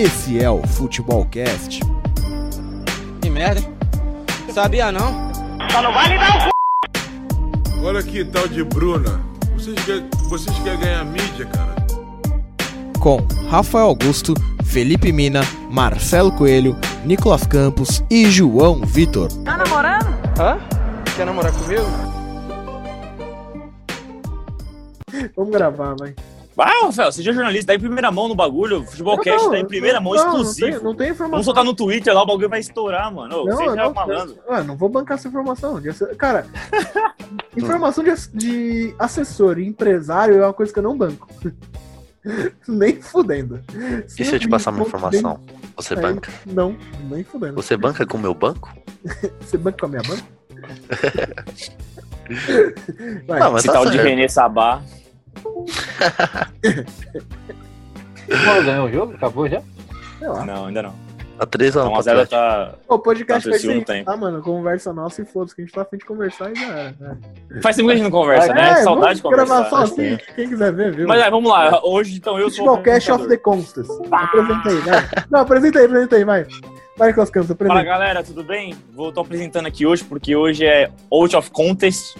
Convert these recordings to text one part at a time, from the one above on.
Esse é o Futebolcast. Que merda, hein? Sabia não? Olha que tal de Bruna. Vocês querem, vocês querem ganhar mídia, cara? Com Rafael Augusto, Felipe Mina, Marcelo Coelho, Nicolas Campos e João Vitor. Hã? Quer namorar comigo? Vamos gravar, vai. Ah, Rafael, seja jornalista, dá em primeira mão no bagulho. Futebolcast Não, tá em primeira mão, não, Não exclusivo. tem, não tem informação. Vamos soltar no Twitter lá, o bagulho vai estourar, mano. Ô, Não, seja não, malandro. Ah, não vou bancar essa informação. De Cara, informação de, de assessor e empresário é uma coisa que eu não banco. nem fudendo. E se eu te passar uma for informação? Você Aí- banca? Não, nem fudendo. Você banca com o meu banco? Você banca com a minha banca? Vai, Não, mas Esse tá tal de certo. René Sabá. Pô, ganhou o jogo? Acabou já? sei lá. Não, ainda não. A 3 a 1 Então a zero tá. O podcast Tá segundo ser tempo. tá, mano? Conversa nossa e foda-se, que a gente tá afim de conversar e já era. né? Faz tempo que a gente não conversa, né? É, Saudade de vamos gravar conversar. só assim, quem quiser ver, viu? Mas é, vamos lá. Hoje, então, eu sou. o Futebolcast of the Constas. Apresenta aí, vai. Não, apresenta aí, apresenta aí, vai. Vai, Nicolas Campos, Fala apresenta. galera, tudo bem? Vou tô apresentando aqui hoje porque hoje é Out of Contest.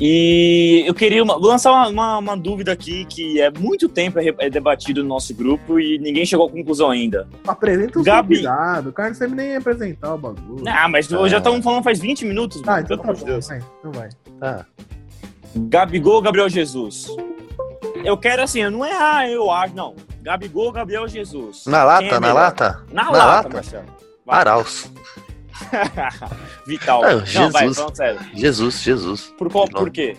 E eu queria uma- lançar uma, uma- uma dúvida aqui que é muito tempo é, é debatido no nosso grupo e ninguém chegou à conclusão ainda. Apresenta o Gabi. convidado. O cara não sabe nem apresentar o bagulho. Ah, mas Ah. já estamos falando faz 20 minutos, Ah, então pelo tá amor de bom, Deus. vai. Então vai. Tá. Gabigol, Gabriel Jesus. Eu quero assim, não é ah, eu acho, não. Gabigol, Gabriel Jesus. Na lata, é na lata? Na, Na lata, lata? Marcelo. Vai. Arauz. Vital. Ah, não, vai, Jesus. falando sério. Jesus, Jesus. Por, qual, Não. por quê?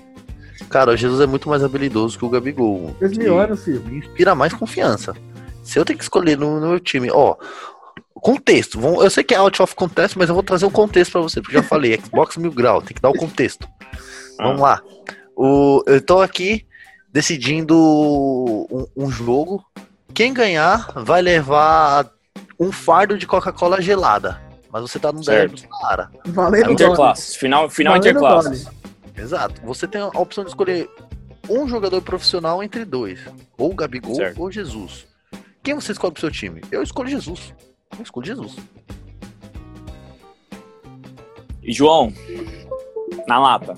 Cara, o Jesus é muito mais habilidoso que o Gabigol. 3 mil anos, filho. Me inspira mais confiança. Se eu tenho que escolher no, no meu time, ó. Contexto. Eu sei que é out of contest, mas eu vou trazer um contexto pra você, porque eu já falei, Xbox mil grau, tem que dar o contexto. Vamos lá. O, eu tô aqui decidindo um, um jogo. Quem ganhar vai levar um fardo de Coca-Cola gelada. Mas você tá no Certo. derby do Saara. Valendo Interclasse. Final, final interclasses. Exato. Você tem a opção de escolher um jogador profissional entre dois. Ou Gabigol Certo. ou Jesus. Quem você escolhe pro seu time? Eu escolho Jesus. Eu escolho Jesus. E João, na lata.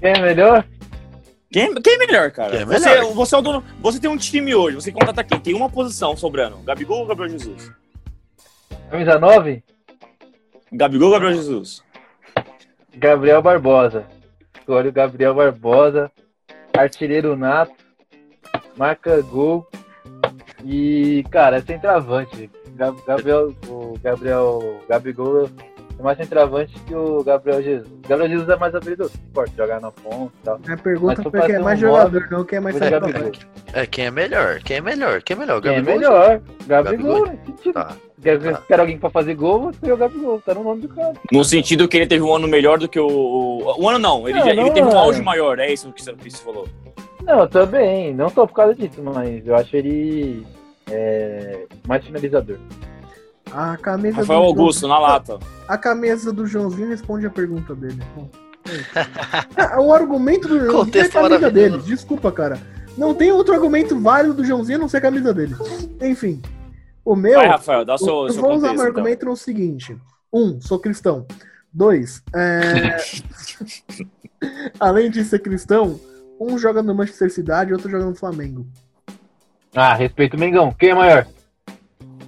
Quem é melhor? Quem, quem é melhor, cara? Quem é Você, melhor? você é o dono. Você tem um time hoje, você contrata quem? Tem uma posição sobrando. Gabigol ou Gabriel Jesus? Camisa 9? Gabigol ou Gabriel Jesus? Gabriel Barbosa. Escolhe o Gabriel Barbosa. Artilheiro nato. Marca gol. E, cara, é centroavante. Gab- Gabriel, o Gabriel Gabigol é mais centroavante que o Gabriel Jesus. O Gabriel Jesus é mais habilidoso, pode jogar na ponta e tal. A pergunta foi quem é mais um jogador, não quem é mais centroavante. É, quem é melhor? Quem é melhor? Quem é melhor? Quem é Gabigol? melhor? Gabigol. Gabigol? né? Que. Quer, alguém pra fazer gol, vou escolher o Gabigol. Tá no nome do cara. No sentido que ele teve um ano melhor do que o. O, o ano não, ele, Não, já- ele não teve um é. auge maior, é isso que você, você falou. Não, também. Não só por causa disso, mas eu acho ele é, mais finalizador. A camisa Rafael do Augusto, na lata. A camisa do Joãozinho responde a pergunta dele. É o argumento do Joãozinho é a camisa dele. Desculpa, cara. Não tem outro argumento válido do Joãozinho a não ser a camisa dele. Enfim. O meu. Vai, Rafael, dá o seu, eu seu vou usar meu então. argumento no seguinte: um, sou cristão. Dois, é... além de ser cristão, um joga no Manchester City e outro joga no Flamengo. Ah, respeito o Mengão. Quem é maior?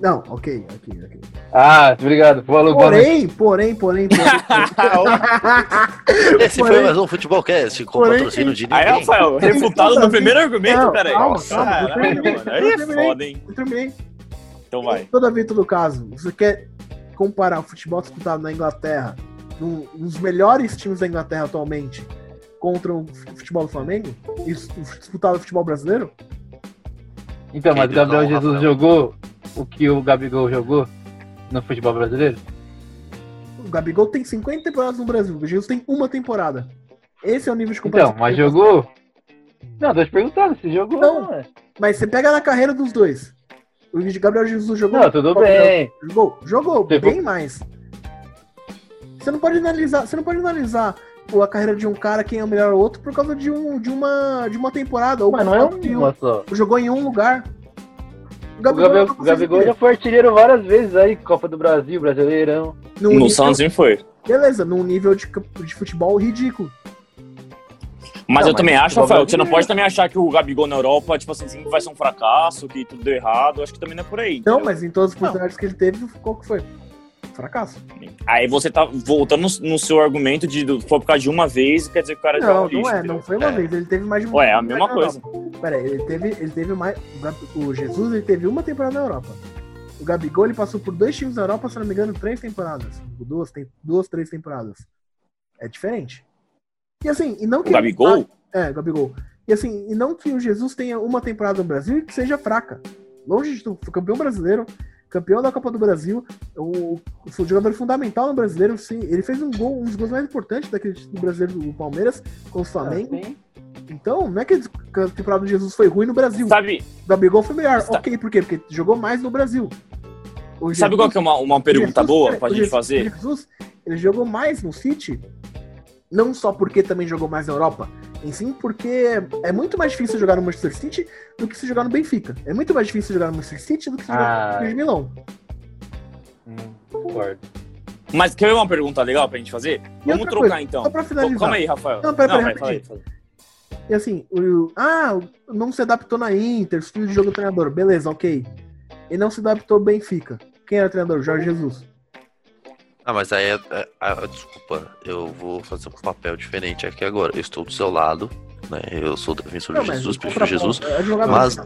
Não, ok, ok, ok. Ah, obrigado. Falou, noite. Porém, porém, porém, porém. Esse foi Porém- mais um Futebolcast com Porém- patrocínio de Aí, ninguém. Rafael, refutado no primeiro argumento, peraí. calma, calma, eu terminei, Aí é foda, hein? Eu terminei. Então vai. Todavia, em todo caso, você quer comparar o futebol disputado na Inglaterra, num- nos melhores times da Inglaterra atualmente, contra o futebol do Flamengo? E o disputado no futebol brasileiro? Então, mas o Gabriel não, Jesus Rafael. jogou o que o Gabigol jogou no futebol brasileiro? O Gabigol tem 50 temporadas no Brasil, o Jesus tem uma temporada. Esse é o nível de comparação. Então, mas jogou. Não, tô te perguntando se jogou. Não. Não, é. Mas você pega na carreira dos dois. O Gabriel Jesus jogou. não tudo bem. Jogou, jogou Tipo- bem mais. Você não pode analisar, você não pode analisar a carreira de um cara quem é o melhor ou outro por causa de, um, de, uma, de uma temporada ou Mas por não é de um- uma só. jogou em um lugar. O Gabigol, o Gabigol já foi artilheiro várias vezes aí, Copa do Brasil, Brasileirão. Num No nível- Santos sempre foi. Beleza, num nível de, de futebol ridículo. Mas Não, eu também mas acho, Rafael, que você não brasileiro. pode também achar que o Gabigol na Europa, tipo assim, vai ser um fracasso, que tudo deu errado. Acho que também não é por aí. Não, entendeu? mas em todas as oportunidades que ele teve, qual que foi? Fracasso. Aí você tá voltando no, no seu argumento de do- foi por causa de uma vez, quer dizer que o cara já Não, lixo, não é, entendeu? não foi uma É. vez, ele teve mais de uma Ué, é a mesma coisa. Europa. Pera aí, ele teve, ele teve mais. o Jesus ele teve uma temporada na Europa. O Gabigol ele passou por dois times na Europa, se não me engano, três temporadas. Duas, tem, duas três temporadas. É diferente. E assim, e não que. O Gabigol? É, Gabigol. E assim, e não que o Jesus tenha uma temporada no Brasil e que seja fraca. Longe de tudo. Foi campeão brasileiro, campeão da Copa do Brasil, o, o jogador fundamental no brasileiro, sim. Ele fez um gol, um dos gols mais importantes daquele título brasileiro do Palmeiras com o Flamengo. Então, não é que a temporada do Jesus foi ruim no Brasil. Sabe, O Gabigol foi melhor. Ok, por quê? Porque jogou mais no Brasil. O sabe qual que é uma, uma pergunta Jesus- boa pra o gente Jesus- fazer? Jesus, ele jogou mais no City, não só porque também jogou mais na Europa, em sim porque é muito mais difícil jogar no Manchester City do que se jogar no Benfica. É muito mais difícil jogar no Manchester City do que se jogar Ah. no Milão. hum, concordo. Mas quer ver uma pergunta legal pra gente fazer? E Vamos trocar coisa, então. Só pra finalizar. Calma aí, Rafael. Não, pera, pera, fala aí. E assim, o, ah, não se adaptou na Inter, estilo de jogo do treinador. Beleza, ok. E não se adaptou ao Benfica. Quem era o treinador? Jorge Jesus. Ah, mas aí é, é- ah, desculpa, eu vou fazer um papel diferente aqui agora. Eu estou do seu lado, né? Eu sou defensor de Jesus, prefiro Jesus. é. Mas,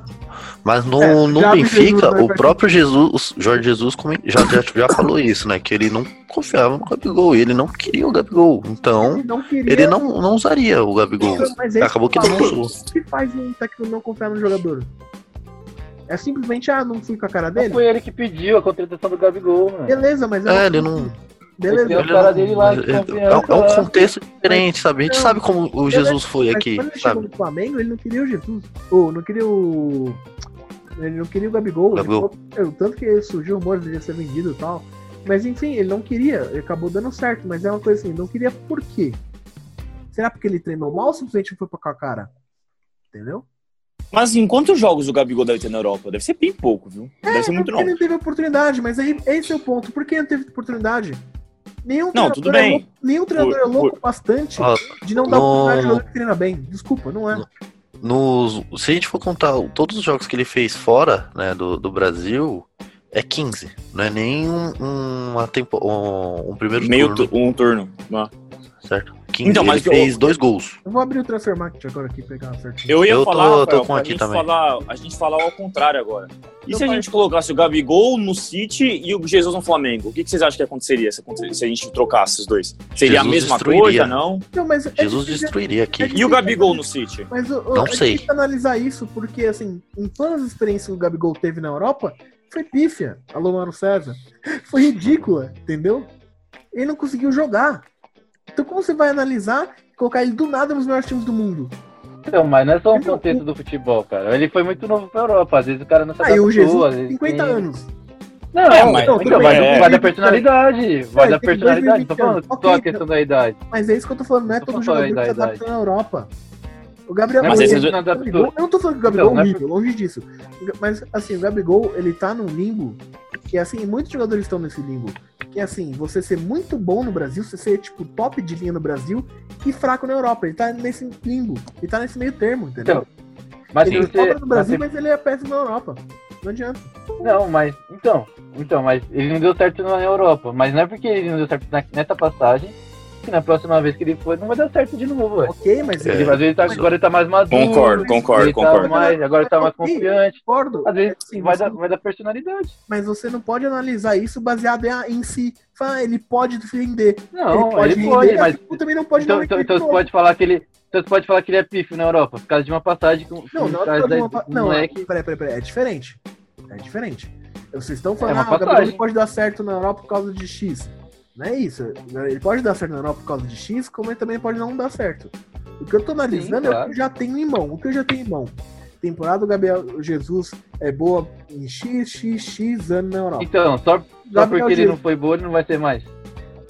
mas no, É, no Jesus, Benfica, né, o próprio Jesus, Jorge Jesus, já, já, já falou isso, né? Que ele não confiava no Gabigol, e ele não queria o Gabigol. Então, Ele não queria. ele não, não usaria o Gabigol. Mas é isso Acabou que ele não usou. O que faz um técnico não confiar no jogador? É simplesmente, ah, não fui com a cara Não dele? foi ele que pediu a contratação do Gabigol, mano. Beleza, mas É, ele não. Beleza. Ele- caras dele lá é, é, é um lá. contexto diferente, sabe? A gente Não, sabe como o Jesus foi Mas aqui, quando ele chegou sabe? no Flamengo, ele não queria o Jesus. Ou não queria o. Ele não queria o Gabigol. Ele Gabigol. falou- tanto que surgiu rumores de ele ser vendido e tal. Mas enfim, ele não queria. Ele acabou dando certo. Mas é uma coisa assim, não queria por quê? Será porque ele treinou mal ou simplesmente foi pra com a cara? Entendeu? Mas em quantos jogos o Gabigol deve ter na Europa? Deve ser bem pouco, viu? Não deve ser muito porque não. ele não teve oportunidade, mas aí esse é o ponto. Por que não teve oportunidade? Nenhum Não, treinador tudo é bem. louco- nenhum treinador Por- é louco bastante Ó, de não dar no- oportunidade ao jogador que treina bem. Desculpa, não é. Nos, se a gente for contar todos os jogos que ele fez fora né, do, do Brasil, é 15. Não é nem um, uma tempo, um, um primeiro Meio turno, tu- um turno. Ah. certo? 15, Então, ele mas eu- fez dois gols. Eu vou abrir o Transfer Market agora aqui pegar certinho. Eu ia Eu tô- falar, tô Rafael, com pra aqui gente também. falar, a gente falar ao contrário agora. E Não se a gente colocasse o Gabigol no City e o Jesus no Flamengo? O que, que vocês acham que aconteceria se, a gente trocasse os dois? Seria a Jesus mesma destruiria. coisa, não? Não, mas é Jesus difícil- destruiria aqui. é E o Gabigol no City? Mas o, Não é sei. analisar isso, porque assim, em todas as experiências que o Gabigol teve na Europa, foi pífia. Alô, Mano César. Foi ridícula, entendeu? Ele não conseguiu jogar. Então como você vai analisar e colocar ele do nada nos melhores times do mundo? Então, mas não é só um Entendeu? contexto do futebol, cara. Ele foi muito novo pra Europa. Às vezes o cara não se Aí adaptou. o Jesus tem vezes 50 tem- anos. Não, É, não, mas- então, tudo vai, é. vai da personalidade. Vai É, da personalidade. Não tô 20 falando anos. só a questão da idade. Mas é isso que eu tô falando, não é Tô todo falando jogador que se da adapta na Europa. O Gabriel Mas não adaptou. Eu não tô falando que o Gabigol Então, é é horrível, longe disso. Mas, assim, o Gabigol, ele tá num limbo que, assim, muitos jogadores estão nesse limbo. Que, assim, você ser muito bom no Brasil, você ser, tipo, top de linha no Brasil e fraco na Europa. Ele tá nesse limbo. Ele tá nesse meio termo, entendeu? Mas ele você. sobra no Brasil, mas mas ele é péssimo na Europa. Não adianta. você- Não, mas. Então. Então, mas ele não deu certo na Europa. Mas não é porque ele não deu certo na- nessa passagem que na próxima vez que ele for, não vai dar certo de novo, ué. Ok, mas É. ele Ele, às vezes ele tá, agora ele tá mais maduro. Concordo, concordo, ele tá concordo. mais, agora ele tá mais confiante. concordo. Às vezes Assim, vai, você- dar, vai dar personalidade. Mas você não pode analisar isso baseado em, em si. Ah, ele pode defender. Não, ele render, pode, mas. assim, também não pode Então, então, uma então você pode falar que ele. Então você pode falar que ele é pífio na Europa, por causa de uma passagem com Não, com não, não, da- não, do não, moleque. peraí, peraí, peraí, é diferente. É diferente. Vocês estão falando, É uma ah, o Gabriel pode dar certo na Europa por causa de X. Não é isso. Ele pode dar certo na Europa por causa de X, como ele também pode não dar certo. O que eu tô analisando é o claro. que eu já tenho em mão. O que eu já tenho em mão. Temporada do Gabriel Jesus é boa em X, X, X anos na Europa. Então, só, só Gabriel porque ele Jesus. não foi bom, ele não vai ser mais.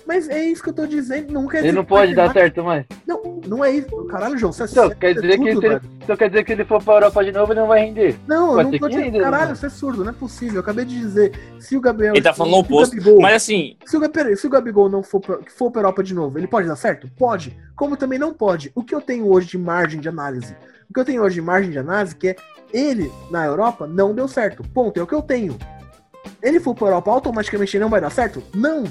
Mas é isso que eu tô dizendo. Não quer Ele dizer não pode dar certo mais. Não, não é isso. Caralho, João, você é Então, você quer é dizer, que ele, velho. então quer dizer que ele for pra Europa de novo, ele não vai render. Não, eu Pode não ser tô dizendo. ainda, Caralho, né? você é surdo, não é possível. Eu acabei de dizer. Se o Gabriel. Ele tá falando o oposto. Gabigol- Mas assim, Se o, Gabi- se o Gabigol não for pra, for pra Europa de novo, ele pode dar certo? Pode. Como também não pode. O que eu tenho hoje de margem de análise? O que eu tenho hoje de margem de análise que é ele, na Europa, não deu certo. Ponto. É o que eu tenho. Ele for pra Europa, automaticamente ele não vai dar certo? Não.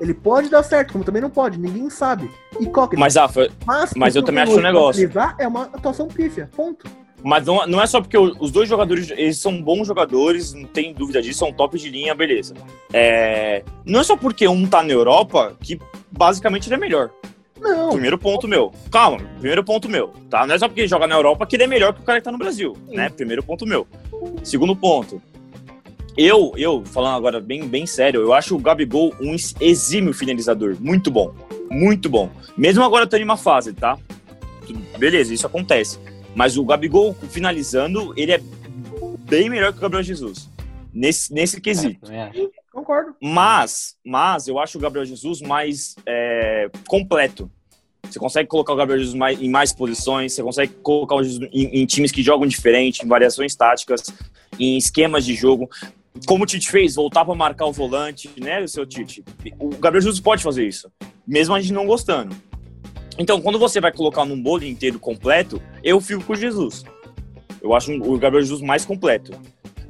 Ele pode dar certo, como também não pode. Ninguém sabe. E qual que mas Rafa, mas, mas eu também acho um negócio. analisar É uma atuação pífia. Ponto. Mas não, não é só porque os dois jogadores, eles são bons jogadores, não tem dúvida disso, são top de linha, beleza. É, não é só porque um tá na Europa que basicamente ele é melhor. Não. Primeiro ponto meu. Calma, primeiro ponto meu, tá? Não é só porque ele joga na Europa que ele é melhor que o cara que tá no Brasil, né? Primeiro ponto meu. Segundo ponto. Eu, eu, falando agora bem, bem sério, eu acho o Gabigol um ex- exímio finalizador. Muito bom. Muito bom. Mesmo agora estando em uma fase, tá? Tudo- Beleza, isso acontece. Mas o Gabigol finalizando, ele é bem melhor que o Gabriel Jesus. Nesse, nesse quesito. Acho. Concordo. Mas, mas eu acho o Gabriel Jesus mais é, completo. Você consegue colocar o Gabriel Jesus mais- em mais posições, você consegue colocar o Jesus em, em times que jogam diferente, em variações táticas, em esquemas de jogo. Como o Tite fez, voltar para marcar o volante, né, seu Tite? O Gabriel Jesus pode fazer isso, mesmo a gente não gostando. Então, quando você vai colocar num bolo inteiro completo, eu fico com o Jesus. Eu acho o Gabriel Jesus mais completo.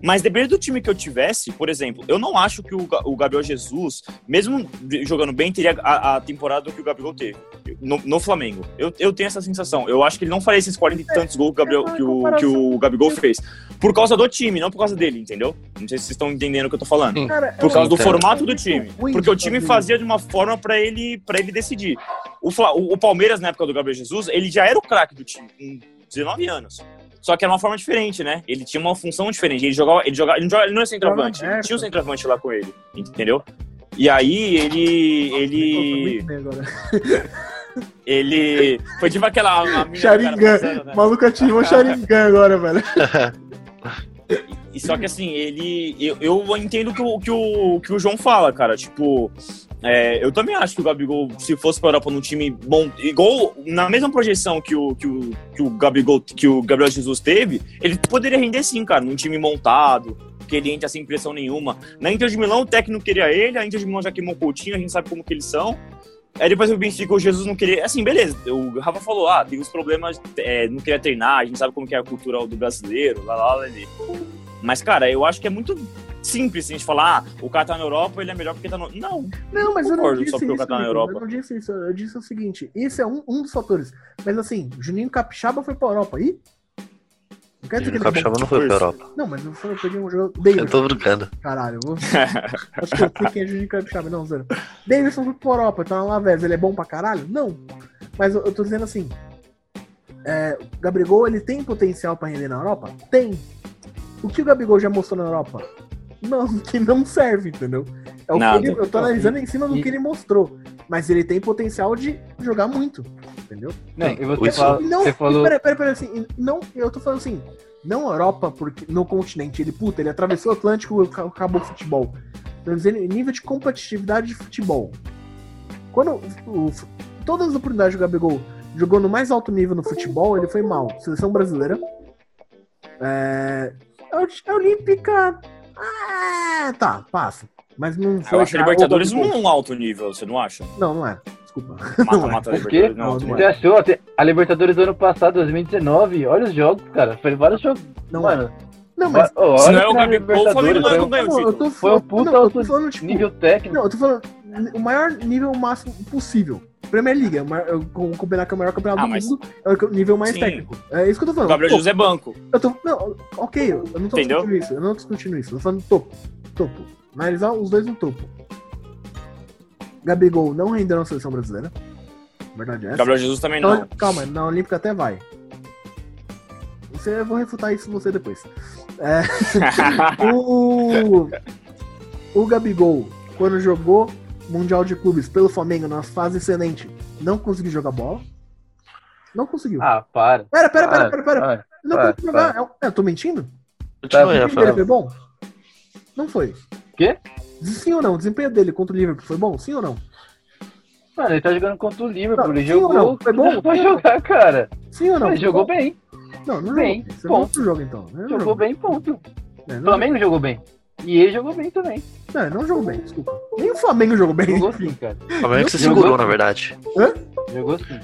Mas dependendo do time que eu tivesse, por exemplo, eu não acho que o, Ga- o Gabriel Jesus, mesmo jogando bem, teria a, a temporada que o Gabigol teve no, no Flamengo. Eu, eu tenho essa sensação. Eu acho que ele não faria esses 40 e tantos gols que o, Gabriel, que, o, que o Gabigol fez. Por causa do time, não por causa dele, entendeu? Não sei se vocês estão entendendo o que eu tô falando. Cara, Por causa do Entendo. formato do time. Porque o time fazia de uma forma pra ele, pra ele decidir. O, o Palmeiras, na época do Gabriel Jesus, ele já era o craque do time, com 19 anos. Só que era uma forma diferente, né? Ele tinha uma função diferente. Ele jogava, ele jogava, ele não, jogava- ele não é centroavante, ele aberto. tinha um centroavante lá com ele, entendeu? E aí ele. Ele. Ele. Foi tipo aquela. Sharingan. passando, né? O maluco ativou Sharingan agora, velho. E só que assim, ele. Eu, eu entendo que o, que, o, que o João fala, cara. Tipo, é, eu também acho que o Gabigol, se fosse pra Europa num time bom, igual na mesma projeção que o, que o, que o Gabigol, que o Gabriel Jesus teve, ele poderia render sim, cara, num time montado, que ele entra sem pressão nenhuma. Na Inter de Milão, o técnico queria ele, a Inter de Milão já queimou o Coutinho, a gente sabe como que eles são. Aí depois o Benfica, o Jesus não queria. Assim, beleza. O Rafa falou: ah, tem os problemas, é, não queria treinar, a gente sabe como que é a cultura do brasileiro, lá, lá, lá. Mas, cara, eu acho que é muito simples a gente falar: ah, o cara tá na Europa, ele é melhor porque tá no. Não, Não, mas eu não disse só porque o isso. cara tá na Europa. Eu não disse isso. Eu disse o seguinte: esse é um, um dos fatores. Mas assim, Juninho Capixaba foi pra Europa. E? Não quer dizer que O ele é. Capixaba não foi pra Europa. Não, mas não foi, eu peguei um jogo. Eu Davidson. tô brincando. Caralho, eu vou. Acho que eu sei quem é Juninho Capixaba. Não, zero. Davidson foi pra Europa, tá na Lavés. Ele é bom pra caralho? Não. Mas eu, eu tô dizendo assim. É, o Gabigol, ele tem potencial pra render na Europa? Tem. O que o Gabigol já mostrou na Europa? Não, que não serve, entendeu? É o que Nada. ele- eu tô analisando em cima do E- que ele mostrou. Mas ele tem potencial de jogar muito, entendeu? Não, e você, Isso- fala, E não, você falou. peraí, peraí, peraí, assim, não, eu tô falando assim, não Europa, porque no continente, ele, puta, ele atravessou o Atlântico e ca- acabou o futebol. Tô dizendo em nível de competitividade de futebol. Quando o- o- todas as oportunidades do Gabigol jogou no mais alto nível no futebol, ele foi mal. Seleção brasileira. É, é Olímpica. Ah, tá, passa. Mas não foi. eu acho a cara, Libertadores o Gabigol. um alto nível, você não acha? Não, não é. Desculpa. Não é. Mata-mata O quê? Libertadores não é Não, Você nível. achou? A Libertadores do ano passado, 2019, olha os jogos, cara. Foi vários jogos. Não é. Mano, Não, mas. ó, Se não é o que Gabigol, o Flamengo Libertadores não, não ganha o Não, título. tô Foi um falando, puta não, alto falando, tipo, nível técnico. Não, eu tô falando o maior nível máximo possível. Premier League, é o eu, com- combinar que é o maior campeonato Ah, do mas- mundo, é o nível mais Sim. técnico. É isso que eu tô O falando. Gabriel Pô, Jesus é banco. eu tô, não, ok, eu não tô Entendeu? discutindo isso, eu não tô discutindo isso, eu tô falando topo, topo. Analisar os dois no topo. Gabigol não rendeu na seleção brasileira. Verdade é essa. Gabriel Jesus também Então, não. calma, na Olímpica até vai. Você, eu vou refutar isso você depois. É, o, o Gabigol, quando jogou Mundial de Clubes pelo Flamengo na fase excelente, não conseguiu jogar bola. Não conseguiu. Ah, para. pera, pera, pera, para, pera, pera. para. Não para, conseguiu jogar. Eu, eu tô mentindo? O desempenho dele foi bom? Não foi. Quê? Sim ou não? O desempenho dele contra o Liverpool foi bom? Sim ou não? Mano, ele tá jogando contra o Liverpool. Não, ele jogou. não? Foi bom? Pra jogar, cara. Sim ou não? ele jogou bem. Não, não bem, jogou. Ponto. jogo então. Não Jogou bem, ponto. É, O não, Flamengo jogou bem. E ele jogou bem também. Não, não jogou bem, desculpa. Nem o Flamengo jogou bem. Jogou sim, cara. O Flamengo que se Jogou. segurou, na verdade. Jogou sim.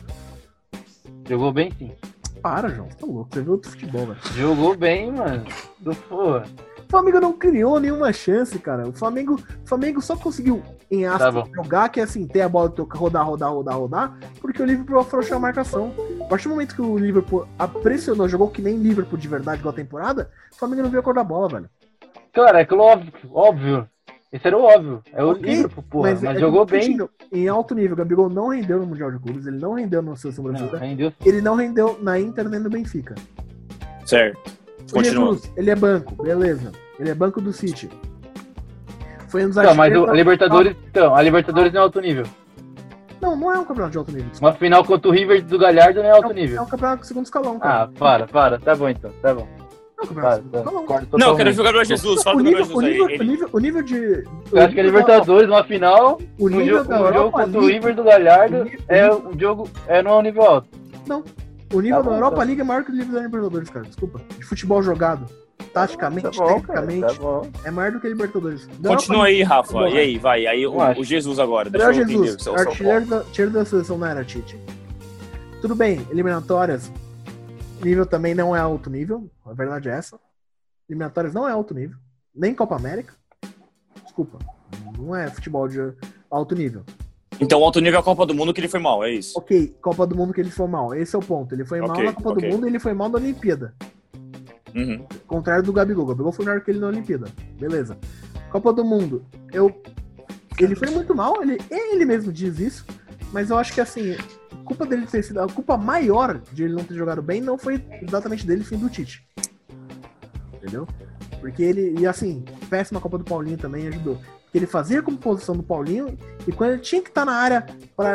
Jogou bem sim. Para, João. Você tá louco. Você viu outro futebol, velho. Jogou bem, mano. Do- Porra. O Flamengo não criou nenhuma chance, cara. O Flamengo, o Flamengo só conseguiu, em Tá aspas, bom. jogar, que é assim, ter a bola, tocar, rodar, rodar, rodar, rodar, porque o Liverpool afrouxou a marcação. A partir do momento que o Liverpool pressionou, jogou que nem Liverpool de verdade igual a temporada, o Flamengo não viu a cor da bola, velho. Cara, é óbvio, óbvio. Esse era o óbvio. É o Ok, Liverpool, porra. Mas, é que jogou bem. Em alto nível, o Gabigol não rendeu no Mundial de Clubes, ele não rendeu na seleção Não, brasileira, rendeu ele não rendeu na Inter nem no Benfica. Certo. O Continua. Jesus, ele é banco, beleza. Ele é banco do City. Foi um dos Então, mas o, a Libertadores, então, a Libertadores não é alto nível. Não, não é um campeonato de alto nível. Uma final contra o River do Galhardo não é É alto um- É nível. um campeonato de segundo escalão, cara. Ah, para, para. Tá bom então, tá bom. É um tá. Não, eu quero jogar o Jesus. Fala O do nível, Jesus o, aí. nível, o, Ele- nível, o nível de. Eu acho que o da- Libertadores, uma final, O no nível jogo, da no jogo contra o. River do Galhardo, o nível- é um jogo, é, não é um nível alto. O nível Tá da bom, Europa tá. League é maior que o nível da Libertadores, cara. Desculpa. De futebol jogado. Taticamente, Tá bom, cara, tecnicamente, tá bom. é maior do que a Libertadores. Da Continua Europa aí, Rafa. Bom, E aí, vai. Aí o, o Jesus agora. Deixa Gabriel eu entender Jesus, o o artilheiro da, da seleção não era Tite. Tudo bem, eliminatórias. Nível também não é alto nível. A verdade é essa. Eliminatórias não é alto nível. Nem Copa América. Desculpa. Não é futebol de alto nível. Então, alto nível é a Copa do Mundo que ele foi mal, é isso? Ok, Copa do Mundo que ele foi mal. Esse é o ponto. Ele foi mal Ok, na Copa ok. do Mundo e ele foi mal na Olimpíada. Uhum. Contrário do Gabigol. O Gabigol foi melhor que ele na Olimpíada. Beleza. Copa do Mundo. Eu. Ele foi muito mal, ele, ele mesmo diz isso. Mas eu acho que assim, culpa dele ter sido. A culpa maior de ele não ter jogado bem não foi exatamente dele, sim do Tite. Entendeu? Porque ele. E assim, péssima Copa do Paulinho também ajudou. Porque ele fazia como posição do Paulinho e quando ele tinha que estar na área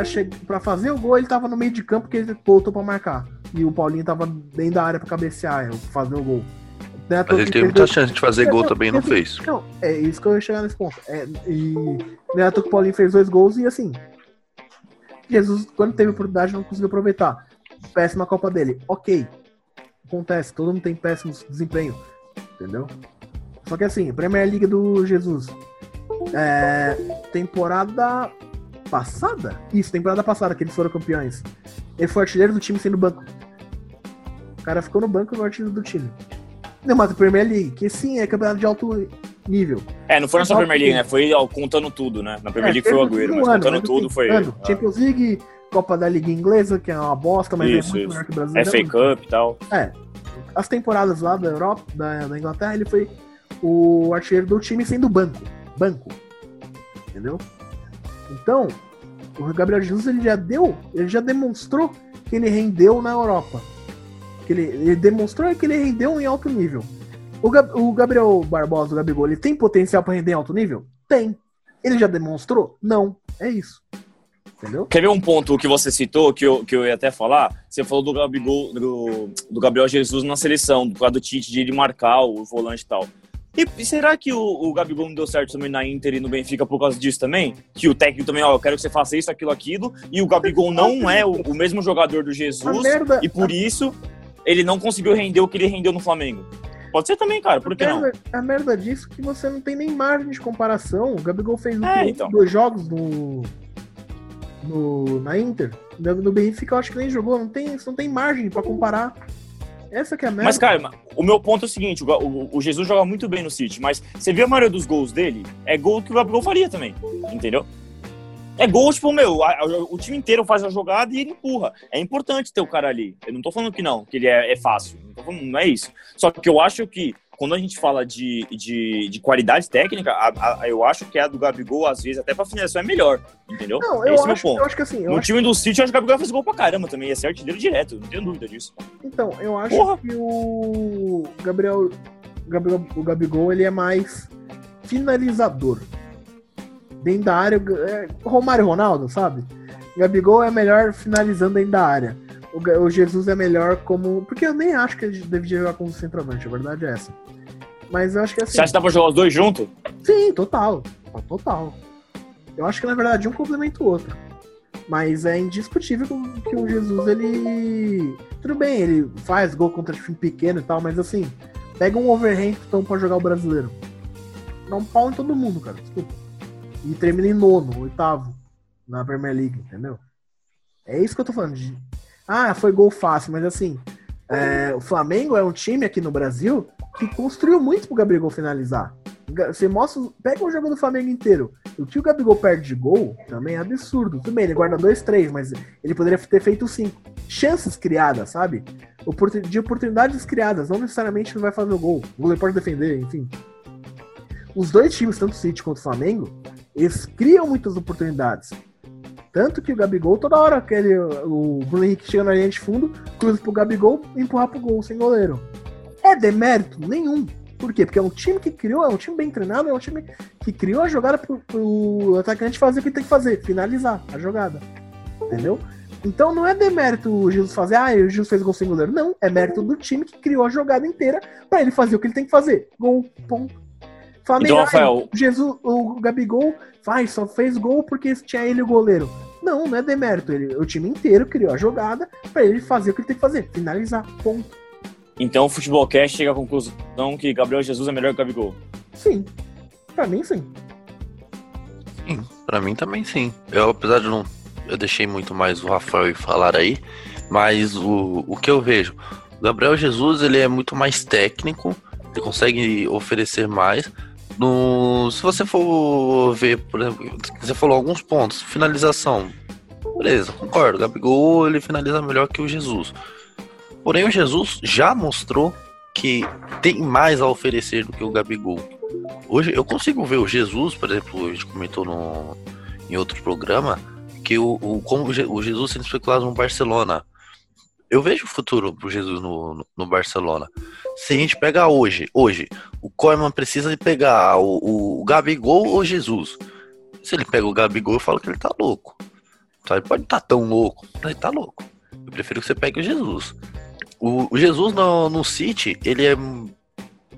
che- pra fazer o gol, ele tava no meio de campo que ele voltou pra marcar. E o Paulinho tava dentro da área pra cabecear, fazer o gol. Não é Mas ele teve muita chance de fazer gol também e não fez. não, é isso que eu ia chegar nesse ponto. É, e não é que o Paulinho fez dois gols e assim. Jesus, quando teve oportunidade, não conseguiu aproveitar. Péssima Copa dele. Ok. Acontece, todo mundo tem péssimo desempenho. Entendeu? Só que assim, Premier League do Jesus. É, temporada passada? Isso, temporada passada que eles foram campeões. Ele foi artilheiro do time sendo banco. O cara ficou no banco no artilheiro do time. Não, mas a Premier League, que sim, é campeonato de alto nível. É, não foi na sua Premier League, né? Foi ó, contando tudo, né? Na Premier É, League foi o Agüero, um mas ano, contando mas tudo assim, foi. ah, Champions League, Copa da Liga Inglesa, que é uma bosta, mas Isso, é muito isso. melhor que o brasileiro. FA Cup e tal. As temporadas lá da Europa, da, da Inglaterra, ele foi o artilheiro do time sendo banco. Banco. Entendeu? Então, o Gabriel Jesus ele já deu, ele já demonstrou que ele rendeu na Europa. Que ele, ele demonstrou que ele rendeu em alto nível. O, Gab- o Gabriel Barbosa, o Gabigol, ele tem potencial para render em alto nível? Tem. Ele já demonstrou? Não. É isso. Entendeu? Quer ver um ponto que você citou, que eu, que eu ia até falar? Você falou do Gabigol, do, do Gabriel Jesus na seleção, do lado do Tite de ele marcar o volante e tal. E, e será que o, o Gabigol não deu certo também na Inter e no Benfica por causa disso também? Que o técnico também, ó, eu quero que você faça isso, aquilo, aquilo, e o Gabigol não é o, o mesmo jogador do Jesus, merda, e por isso ele não conseguiu render o que ele rendeu no Flamengo. Pode ser também, cara, por que a, não? merda, a merda disso é que você não tem nem margem de comparação. O Gabigol fez o É, então. dois jogos no, no, na Inter. No, Benfica eu acho que nem jogou. Não tem, não tem margem pra comparar. Essa que é a merda. Mas, cara, o meu ponto é o seguinte: o, o- o Jesus joga muito bem no City, mas você vê a maioria dos gols dele, é gol que o Gabigol faria também, entendeu? É gol, tipo, meu, a- a- o time inteiro faz a jogada e ele empurra. É importante ter o cara ali. Eu não tô falando que não, que ele é, é fácil. Não, falando- não é isso. Só que eu acho que quando a gente fala de, de, de qualidade técnica, a- eu acho que a do Gabigol, às vezes, até pra finalização é melhor, entendeu? não, eu Esse é o meu acho, ponto. eu acho que assim. No acho, time do City, eu acho que o Gabigol fez gol pra caramba também. Ia ser artilheiro direto, não tenho dúvida disso. então, eu acho Porra. que o Gabriel, Gabriel. O Gabigol ele é mais finalizador. Dentro da área, é, Romário Ronaldo, sabe? O Gabigol é melhor finalizando dentro da área. O, o Jesus é melhor como. Porque eu nem acho que ele deveria jogar como centroavante, a verdade é essa. Mas eu acho que assim. Você acha que dá pra jogar os dois juntos? Sim, total. Total. Eu acho que na verdade um complementa o outro. Mas é indiscutível que- o Jesus, ele. Tudo bem, ele faz gol contra time pequeno e tal, mas assim, pega um Overhampton pra jogar o brasileiro. Dá um pau em todo mundo, cara. Desculpa. E termina em nono, oitavo na Premier League, entendeu? É isso que eu tô falando. De... Ah, foi gol fácil, mas assim, é, o Flamengo é um time aqui no Brasil que construiu muito pro Gabigol finalizar. Você mostra, pega o jogo do Flamengo inteiro. O que o Gabigol perde de gol também é absurdo. Tudo bem, ele guarda dois, três, mas ele poderia ter feito cinco. Chances criadas, sabe? De oportunidades criadas, não necessariamente não vai fazer o gol. O goleiro pode defender, enfim. Os dois times, tanto o City quanto o Flamengo, eles criam muitas oportunidades. Tanto que o Gabigol, toda hora que ele, o Bruno Henrique chega na linha de fundo, cruza pro Gabigol e empurrar pro gol sem goleiro. É demérito? Nenhum. Por quê? Porque é um time que criou, é um time bem treinado, é um time que criou a jogada pro, pro atacante fazer o que tem que fazer, finalizar a jogada. Entendeu? Então não é demérito o Jesus fazer, ah, o Jesus fez gol sem goleiro. Não, é mérito do time que criou a jogada inteira pra ele fazer o que ele tem que fazer. Gol, ponto. Flamengo, Então, Rafael- o Jesus, o Gabigol faz, só fez gol porque tinha ele o goleiro. Não, não é demérito. Ele, o time inteiro criou a jogada pra ele fazer o que ele tem que fazer, finalizar, ponto. Então o Futebolcast chega à conclusão que Gabriel Jesus é melhor que o Gabigol. Sim. Pra mim, sim. Sim, pra mim também sim. Eu, apesar de não. Eu deixei muito mais o Rafael falar aí, mas o, o que eu vejo, o Gabriel Jesus ele é muito mais técnico, ele consegue oferecer mais. No, se você for ver, por exemplo, você falou alguns pontos, finalização. Beleza, concordo. Gabigol ele finaliza melhor que o Jesus. Porém, o Jesus já mostrou que tem mais a oferecer do que o Gabigol. Hoje eu consigo ver o Jesus, por exemplo, a gente comentou no, em outro programa, que o, o, como o Jesus sendo especulado no Barcelona. Eu vejo o futuro pro Jesus no, no, no Barcelona. Se a gente pegar hoje, hoje, o Koeman precisa pegar o, o Gabigol ou Jesus. Se ele pega o Gabigol, eu falo que ele tá louco. Tá? Ele pode estar tão louco, mas ele tá louco. Eu prefiro que você pegue o Jesus. O, o Jesus no, no City, ele é.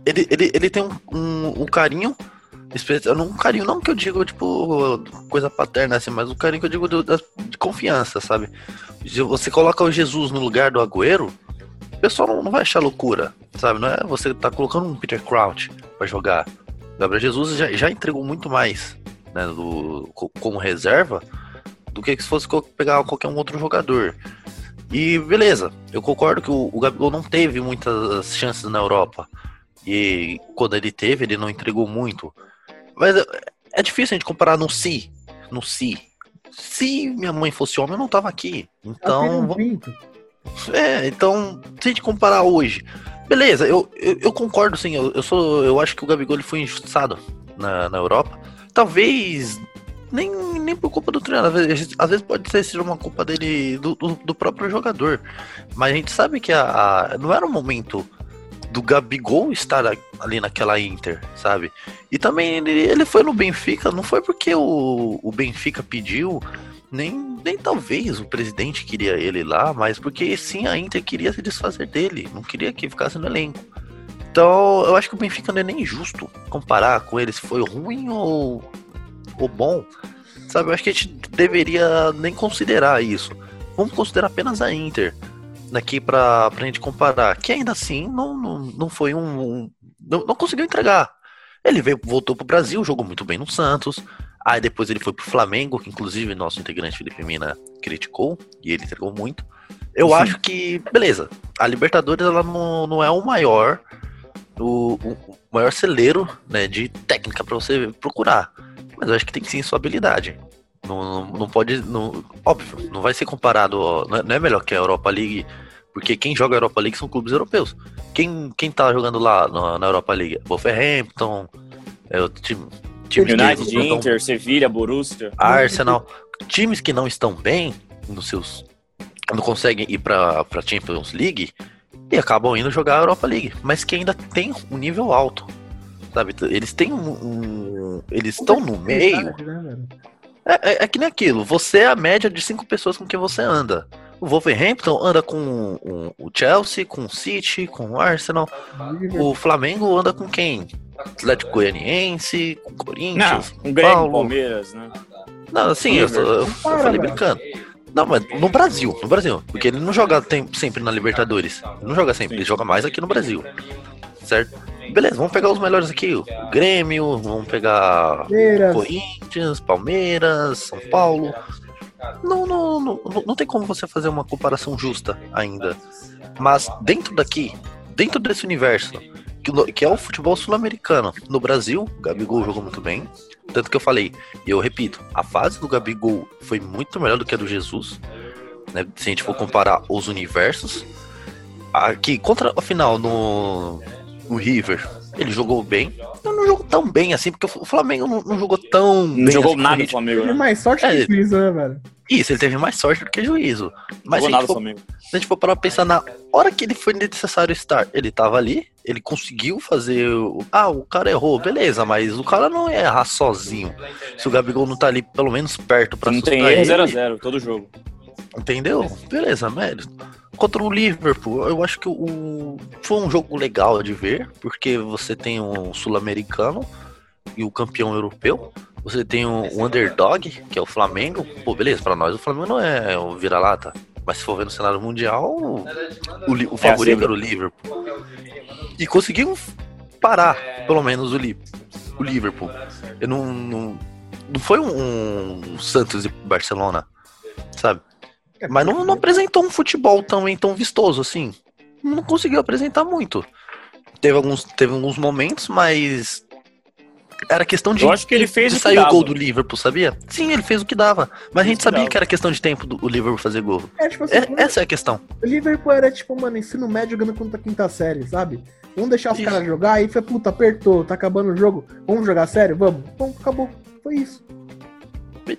Ele, ele, ele tem um, um, um carinho. Especial- Um carinho, não que eu digo, tipo, coisa paterna assim, mas um carinho que eu digo da- de confiança, sabe? Se você coloca o Jesus no lugar do Agüero, o pessoal não, não vai achar loucura, sabe? Não é você tá colocando um Peter Crouch pra jogar. Gabriel Jesus já, já entregou muito mais né, do, co- como reserva do que se fosse pegar qualquer um outro jogador. E beleza, eu concordo que o, o Gabigol não teve muitas chances na Europa. E quando ele teve, ele não entregou muito. Mas é, difícil a gente comparar no si. No si. Se minha mãe fosse homem, eu não tava aqui. Então, Apenas vamos- 20. é, então, se a gente comparar hoje, beleza, eu, eu, eu concordo sim, eu, eu sou. Eu acho que o Gabigol ele foi injustiçado na, na Europa. Talvez nem, nem por culpa do treinador. Às vezes, às vezes pode ser uma culpa dele, do, do, do próprio jogador. Mas a gente sabe que a, a- não era o momento do Gabigol estar ali naquela Inter, sabe? E também ele, ele foi no Benfica, não foi porque o, o Benfica pediu, nem, nem talvez o presidente queria ele lá, mas porque sim a Inter queria se desfazer dele, não queria que ficasse no elenco. Então eu acho que o Benfica não é nem justo comparar com ele se foi ruim ou, ou bom. Sabe, eu acho que a gente deveria nem considerar isso. Vamos considerar apenas a Inter aqui pra, pra gente comparar. Que ainda assim não, não, não foi um. um- não, não conseguiu entregar. Ele veio, voltou pro Brasil, jogou muito bem no Santos. Aí depois ele foi pro Flamengo, que inclusive nosso integrante Felipe Mina criticou, e ele entregou muito. Eu Sim. acho que, beleza, a Libertadores ela não, não é o maior, o, o maior celeiro né, de técnica pra você procurar. Mas eu acho que tem sim sua habilidade. Não, não, não pode. Não, óbvio, não vai ser comparado. ó, Não é, não é melhor que a Europa League, porque quem joga a Europa League são clubes europeus. Quem, quem tá jogando lá na, na Europa League? Wolverhampton, é o time. time United, que Inter, Sevilha, Borussia. Arsenal. Times que não estão bem nos seus. Não conseguem ir pra, pra Champions League e acabam indo jogar a Europa League. Mas que ainda tem um nível alto. Sabe? Eles têm um. um- eles estão no meio. Verdade, né? É, é- é que nem aquilo, você é a média de cinco pessoas com quem você anda. O Wolverhampton anda com o, o Chelsea, com o City, com o Arsenal. O Flamengo anda com quem? Atlético Goianiense, com o Não, Corinthians, um Grêmio, Paulo. Palmeiras, né? Não, assim, eu, eu- eu falei brincando. Não, mas no Brasil, no Brasil. Porque ele não joga tem- sempre na Libertadores. Ele não joga sempre, ele joga mais aqui no Brasil. Certo? Beleza, vamos pegar os melhores aqui. O Grêmio, vamos pegar Palmeiras. Corinthians, Palmeiras, São Paulo. Não, não, não, não, tem como você fazer uma comparação justa ainda. Mas dentro daqui, dentro desse universo, que é o futebol sul-americano, no Brasil, o Gabigol jogou muito bem. Tanto que eu falei, e eu repito, a fase do Gabigol foi muito melhor do que a do Jesus. né? Se a gente for comparar os universos. Aqui, contra a final no, no River, ele jogou bem. Não, não jogou tão bem assim, porque o Flamengo não, não jogou tão Não bem. jogou assim, nada o Flamengo, Teve né? mais sorte É. que juízo, né, velho? Isso, ele teve mais sorte do que juízo. Mas Jogou se a, nada for, Flamengo. se a gente for parar pra pensar na hora que ele foi necessário estar, ele tava ali, ele conseguiu fazer. o- Ah, o cara errou, beleza, mas o cara não ia errar sozinho. Se o Gabigol não tá ali pelo menos perto pra Não tem erro ele, 0x0 todo jogo. Entendeu? Beleza, mérito. Contra o Liverpool, eu acho que o foi um jogo legal de ver, porque você tem um sul-americano e o campeão europeu. Você tem um um underdog, que é o Flamengo. Pô, beleza, pra nós o Flamengo não é o vira-lata. Mas se for ver no cenário mundial, o, li- o favorito zebra. era o Liverpool. E conseguiu parar, pelo menos, o, Li- o Liverpool. Eu não, não, não foi um, um Santos e Barcelona, sabe? Mas não, não apresentou um futebol também tão vistoso assim. Não conseguiu apresentar muito. Teve alguns, teve alguns momentos, mas. Era questão de. Eu acho que ele fez de o que sair o gol do Liverpool, sabia? Sim, ele fez o que dava. Mas a gente que sabia dava. que era questão de tempo do o Liverpool fazer gol. É, tipo assim, É- essa é a questão. o Liverpool era tipo, mano, ensino médio jogando contra a quinta série, sabe? Vamos deixar os caras jogar, aí foi, puta, apertou, tá acabando o jogo, vamos jogar sério? Vamos. Bom, acabou. Foi isso.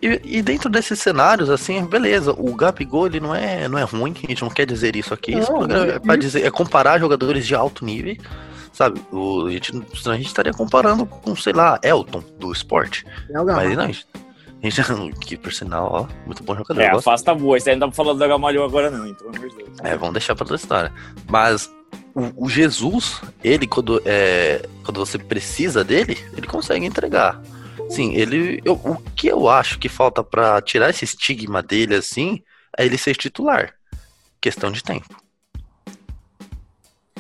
E, e dentro desses cenários, assim, beleza, o Gabigol ele não é, não é ruim, a gente não quer dizer isso aqui. Não, não é é pra isso. dizer, é comparar jogadores de alto nível, sabe? O, a, gente, senão a gente estaria comparando com, sei lá, Elton do esporte. É o. Mas não, a gente, a gente que por sinal, ó, muito bom jogador. É, eu a gosto. fase tá boa. Isso aí não dá pra falar do Gamalhão agora, não, então. É, vamos deixar pra outra história. Mas o, o Jesus, ele, quando, é, quando você precisa dele, ele consegue entregar. Sim, ele. eu- o que eu acho que falta pra tirar esse estigma dele, assim, é ele ser titular. Questão de tempo.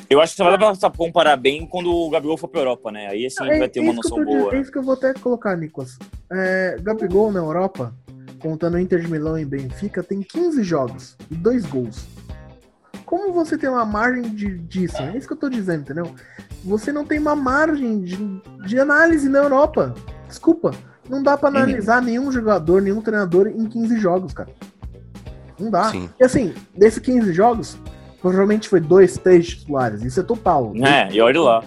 Eu acho que só vai dar pra comparar bem quando o Gabigol for pra Europa, né? Aí assim É- vai ter uma noção tô dizendo- boa. É isso que eu vou até colocar, Nicolas. É, Gabigol na Europa, contando Inter de Milão e Benfica, tem 15 jogos e 2 gols. Como você tem uma margem de, disso? É isso que eu tô dizendo, entendeu? Você não tem uma margem de, de análise na Europa. Desculpa. Não dá pra Uhum. analisar nenhum jogador, nenhum treinador em 15 jogos, cara. Não dá. Sim. E assim, desses 15 jogos, provavelmente foi dois, três titulares. Isso é total. É, e olha lá.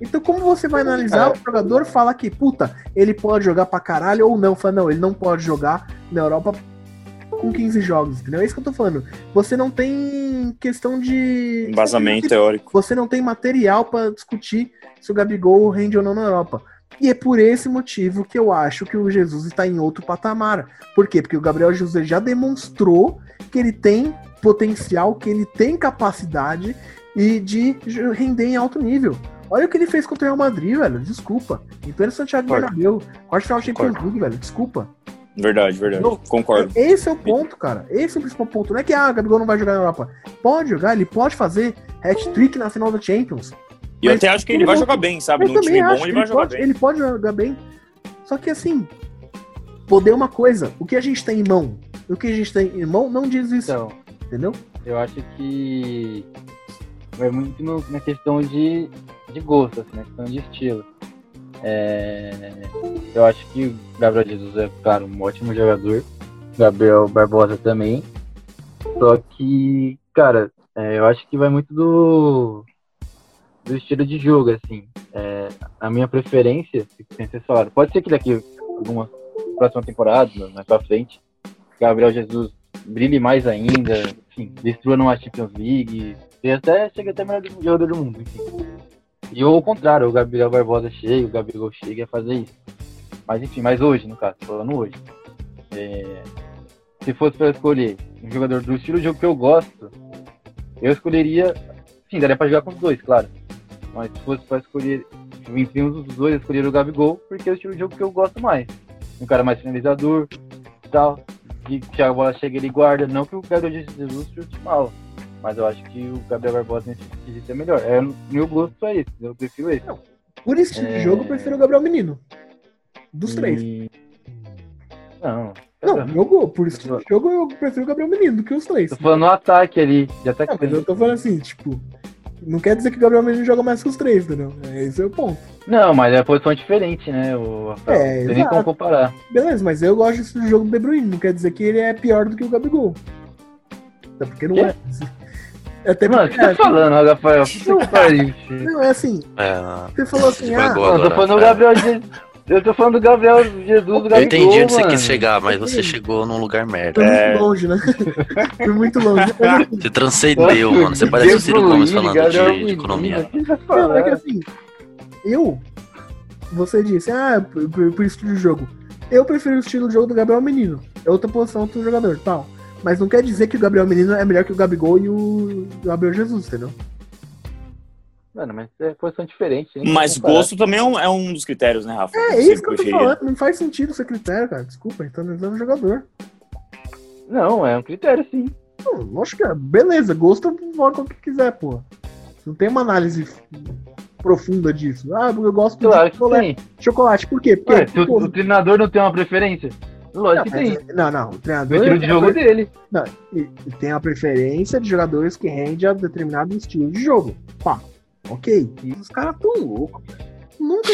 Então, como você vai analisar o jogador e falar que, puta, ele pode jogar pra caralho ou não? Fala, não, ele não pode jogar na Europa com 15 jogos, entendeu? É isso que eu tô falando. Você não tem questão de. Embasamento teórico. Você não tem material pra discutir se o Gabigol rende ou não na Europa. E é por esse motivo que eu acho que o Jesus está em outro patamar. Por quê? Porque o Gabriel Jesus já demonstrou que ele tem potencial, que ele tem capacidade e de render em alto nível. Olha o que ele fez contra o Real Madrid, velho. Desculpa. Em pleno Santiago Concordo. Bernabéu. Quarto final da Champions. League, velho. Desculpa. Verdade, verdade. Não. Concordo. Esse é o ponto, cara. Esse é o principal ponto. Não é que ah, o Gabigol não vai jogar na Europa. Pode jogar, ele pode fazer hat-trick na final da Champions. E eu até acho que ele ele vai jogar bem, sabe? Num time bom ele vai jogar pode, bem. ele pode jogar bem. Só que assim, poder é uma coisa. O que a gente tem em mão, o que a gente tem em mão não diz isso, Então, entendeu? eu acho que vai muito no- na questão de, de gosto, assim, na questão de estilo. É, eu acho que o Gabriel Jesus é, claro, um ótimo jogador. Gabriel Barbosa também. Só que, cara, é, eu acho que vai muito do, do estilo de jogo, assim. É, a minha preferência, sem ser falado, pode ser que daqui algumas próximas temporadas, mais pra frente, Gabriel Jesus brilhe mais ainda, enfim, destrua numa Champions League, e até chega até melhor jogador do mundo, enfim. E ou ao contrário, o Gabriel Barbosa chega, o Gabriel chega a fazer isso. Mas enfim, mas hoje, no caso, falando hoje. é, se fosse para escolher um jogador do estilo de jogo que eu gosto, eu escolheria. Sim, daria para jogar com os dois, claro. Mas se fosse para escolher entre um dos dois, eu escolheria o Gabigol, porque é o estilo de jogo que eu gosto mais. Um cara mais finalizador tal. de que a bola chega ele guarda. Não que o Gabriel Jesus chute mal. Mas eu acho que o Gabriel Barbosa nesse quesito é melhor. É, meu gosto é esse, eu prefiro esse. Por estilo de É. jogo, eu prefiro o Gabriel Menino. Dos três. E- Não, Não, meu gol, por estilo de jogo, eu prefiro o Gabriel Menino do que os três. tô falando no ataque ali, de ataque. Não, mas eu tô falando assim, tipo. Não quer dizer que o Gabriel Menino joga mais que os três, entendeu? É, Esse é o ponto. Não, mas é posição diferente, né? O Rafael. É, não tem nem como comparar. Beleza, mas eu gosto desse jogo do De Bruyne. Não quer dizer que ele é pior do que o Gabigol. Até porque não Quê? é. Até Mano, o que você tá falando, Rafael? Que. Não, é assim. É, Você falou assim, ah, eu tô falando do é. Gabriel Jesus. Eu tô falando do Gabriel Jesus do Gabigol, Eu entendi onde você quis chegar, mas você chegou num lugar merda. foi É. muito longe, né? foi muito longe. Você transcendeu, mano. Você parece o Ciro Gomes falando de, de economia. Você tá Não, é que falando? assim, eu, você disse, ah, por, por- por estilo de jogo. Eu prefiro o estilo de jogo do Gabriel Menino. É outra posição do jogador, tal. Mas não quer dizer que o Gabriel Menino é melhor que o Gabigol e o Gabriel Jesus, entendeu? Mano, mas é posição diferente. Mas comparar. gosto também é um, é um dos critérios, né, Rafa? É, isso que eu tô falando. Não faz sentido esse critério, cara. Desculpa, a gente tá analisando o jogador. Não, é um critério, sim. Não, lógico que é. Beleza, gosto vota o que quiser, pô. Não tem uma análise profunda disso. Ah, eu gosto Claro de que chocolate. tem. chocolate. Por quê? Porque, Ué, o, pô, o treinador não tem uma preferência? Lógico que não, tem. mas- não, não, o O treinador estilo de tem jogo dele. Não, e, e tem a preferência de jogadores que rendem a determinado estilo de jogo. Pá, ok. E os caras tão loucos. Nunca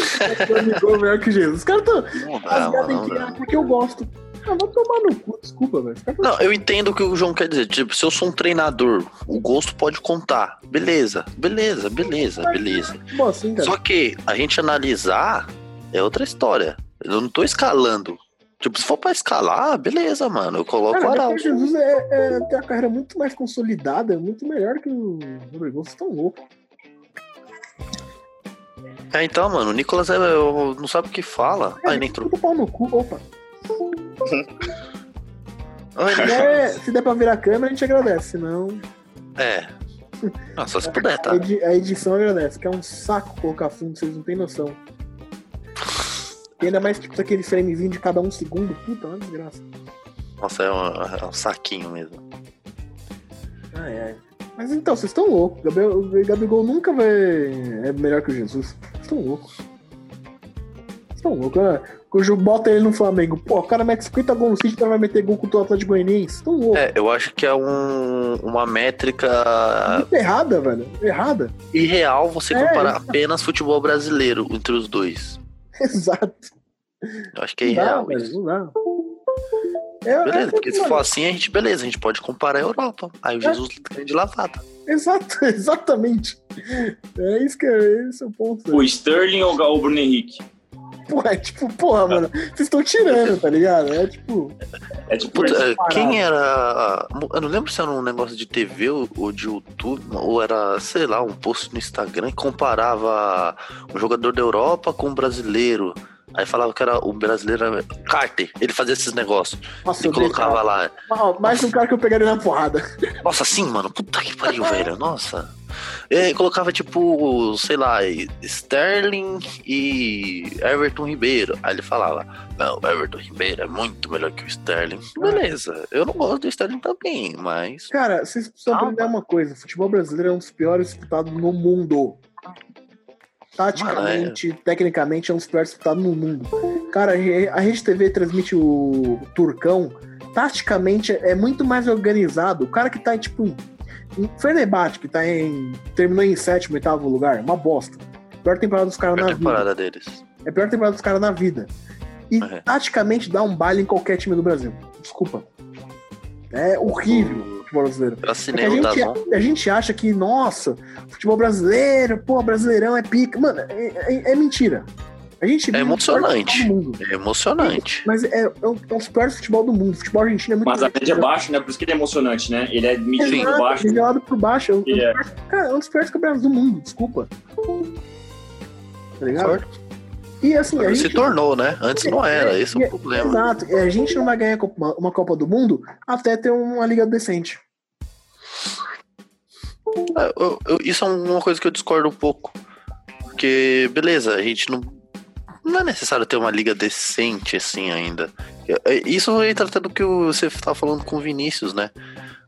vi um amigo melhor que Jesus. Os caras tão Não dá, mano, não porque eu gosto. Ah, vai tomar no cu, desculpa, velho. Não, eu entendo o que o João quer dizer. Tipo, se eu sou um treinador, o gosto pode contar. Beleza, beleza, beleza, beleza. Bom, assim, cara. Só que a gente analisar é outra história. Eu não tô escalando. Tipo, se for pra escalar, beleza, mano. Eu coloco o Cara, o Araujo. Jesus é, é, tem a carreira muito mais consolidada, muito melhor que o Rodrigo. Vocês estão loucos. É, então, mano, o Nicolas é, eu- não sabe o que fala. Ai, nem entrou. Pau no cu. Opa. Ai, Se der, se der pra virar a câmera, a gente agradece. Senão, É. Não, só se puder, a, tá? a edição agradece. Que é um saco colocar fundo, vocês não têm noção. E ainda mais tipo aquele framezinho de cada um segundo. Puta, uma desgraça. Nossa, é um, é um saquinho mesmo. Ai, ai. Mas então, vocês estão loucos. Gabriel, o Gabigol nunca vai. É melhor que o Jesus. Estão loucos. Estão loucos. O Ju bota ele no Flamengo. Pô, o cara mete 50 gols no City, o cara vai meter gol contra o Atlético Goianiense. Estão loucos. É, eu acho que é um, uma métrica Muito errada, velho. Errada. irreal você É, comparar exato. apenas futebol brasileiro entre os dois. Exato. Eu acho que é Não dá, irreal velho. isso. Não dá. É, Beleza, é, porque se for assim, a gente, beleza, a gente pode comparar a Europa. Aí o Jesus ganha de lavada. Exato, exatamente. É isso que é, esse é o ponto. O Sterling ou o Bruno Henrique? Porra, é tipo, porra, mano, vocês estão tirando, tá ligado? É tipo. É tipo Puta, é, quem era. Eu não lembro se era um negócio de TV ou ou de YouTube, ou era, sei lá, um post no Instagram que comparava um jogador da Europa com um brasileiro. Aí falava que era o brasileiro era Carter, ele fazia esses negócios. Nossa, eu colocava lá. Mais um cara que eu pegaria na porrada. Nossa, assim, mano, puta que pariu, velho. Nossa. E colocava, tipo, sei lá, Sterling e Everton Ribeiro. Aí ele falava, não, o Everton Ribeiro é muito melhor que o Sterling. Beleza, eu não gosto do Sterling também, mas. Cara, vocês precisam Calma. aprender uma coisa: o futebol brasileiro é um dos piores disputados no mundo. Taticamente, tecnicamente, é um dos piores disputados no mundo. Cara, a Rede TV transmite o Turcão. Taticamente, é muito mais organizado. O cara que tá, tipo, em Fenerbahçe, que tá em. terminou em sétimo, oitavo lugar, uma bosta. Pior temporada dos caras É na vida. temporada deles. É a pior temporada dos caras na vida. E É. taticamente dá um baile em qualquer time do Brasil. Desculpa. É horrível futebol brasileiro. Eu É a, gente, Dazon. a gente acha que, nossa, futebol brasileiro, pô, brasileirão é pica. Mano, é, é- é mentira. A gente pior emocionante. É emocionante. Mas é, é, um, é um dos piores futebol do mundo. O futebol argentino é muito Mas a média é baixa, né? Por isso que ele é emocionante, né? Ele é medido por baixo. Nivelado por baixo. É um, E é. Cara, é um dos piores campeonatos do mundo, desculpa. Tá ligado? Concordo. E assim, a Se gente. tornou, né? Antes não era, esse é o problema. Exato. A gente não vai ganhar uma Copa do Mundo até ter uma liga decente. É, eu- eu- isso é uma coisa que eu discordo um pouco. Porque, beleza, a gente não. Não é necessário ter uma liga decente assim ainda. É, Isso entra até do que você tá falando com o Vinícius, né?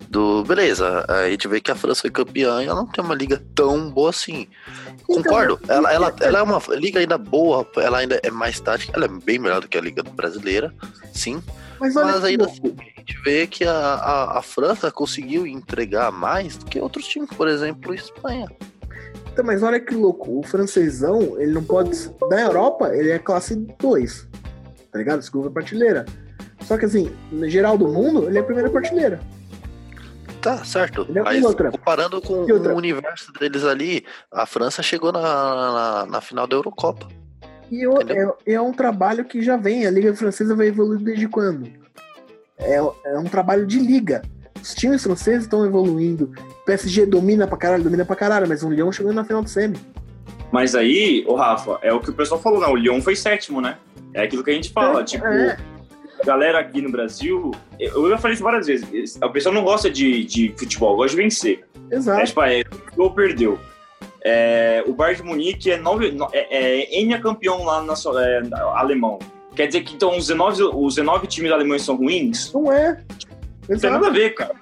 Do beleza, a gente vê que a França foi campeã e ela não tem uma liga tão boa assim. Concordo. Ela, ela, ela é uma liga ainda boa, ela ainda é mais tática, ela é bem melhor do que a liga brasileira, sim. Mas Mas ainda assim, a gente vê que a, a, a França conseguiu entregar mais do que outros times, por exemplo, a Espanha. Então, mas olha que louco. O francesão, ele não pode. Da Europa, ele é classe 2. Tá ligado? Segunda prateleira. Só que assim, no geral do mundo, ele é a primeira prateleira. Tá, certo. Mas outra? comparando com o universo deles ali, a França chegou na, na, na final da Eurocopa. E eu- é, é um trabalho que já vem. A Liga Francesa vai evoluir desde quando? É, é um trabalho de liga. Os times franceses estão evoluindo. O PSG domina pra caralho, domina pra caralho, mas o Lyon chegou na final do semi. Mas aí, o Rafa, é o que o pessoal falou, né? O Lyon foi sétimo, né? É aquilo que a gente fala, É, tipo, é. Galera aqui no Brasil, eu já falei isso várias vezes, a pessoa não gosta de, de futebol, gosta de vencer. É, Exato. tipo, é, ou perdeu. É, o Bayern de Munique é, nove, no- é, é N é campeão lá na, é, alemão. Quer dizer que então os 19, os 19 times alemães são ruins? Não é. Não tem nada a ver, cara.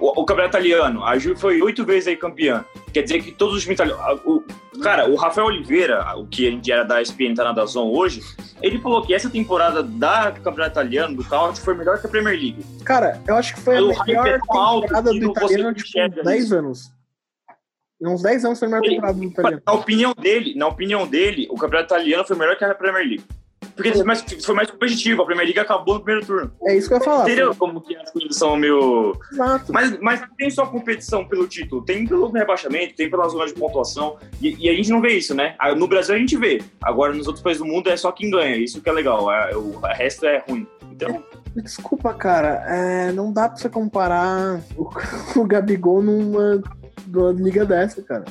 O, o campeonato italiano, a Juve foi oito vezes aí campeã. Quer dizer que todos os times italianos. a- o- cara, o Rafael Oliveira, o que a gente era da ESPN, tá na Dazon hoje, ele falou que essa temporada da campeonato italiano, do Couch, foi melhor que a Premier League. Cara, eu acho que foi a O é melhor alto temporada do italiano, tipo, enxerga 10 isso. anos. Em uns 10 anos foi a melhor temporada do italiano. Na opinião dele, na opinião dele, o campeonato italiano foi melhor que a Premier League. Porque foi mais, foi mais competitivo, a Premier League acabou no primeiro turno. É isso que eu ia falar. Entendeu como que as coisas são meio. Exato. Mas, mas não tem só competição pelo título, tem pelo rebaixamento, tem pela zona de pontuação. E, e a gente não vê isso, né? No Brasil a gente vê. Agora nos outros países do mundo é só quem ganha. Isso que é legal. é- o resto é ruim. Então, Desculpa, cara. é, não dá pra você comparar o, o Gabigol numa, numa liga dessa, cara.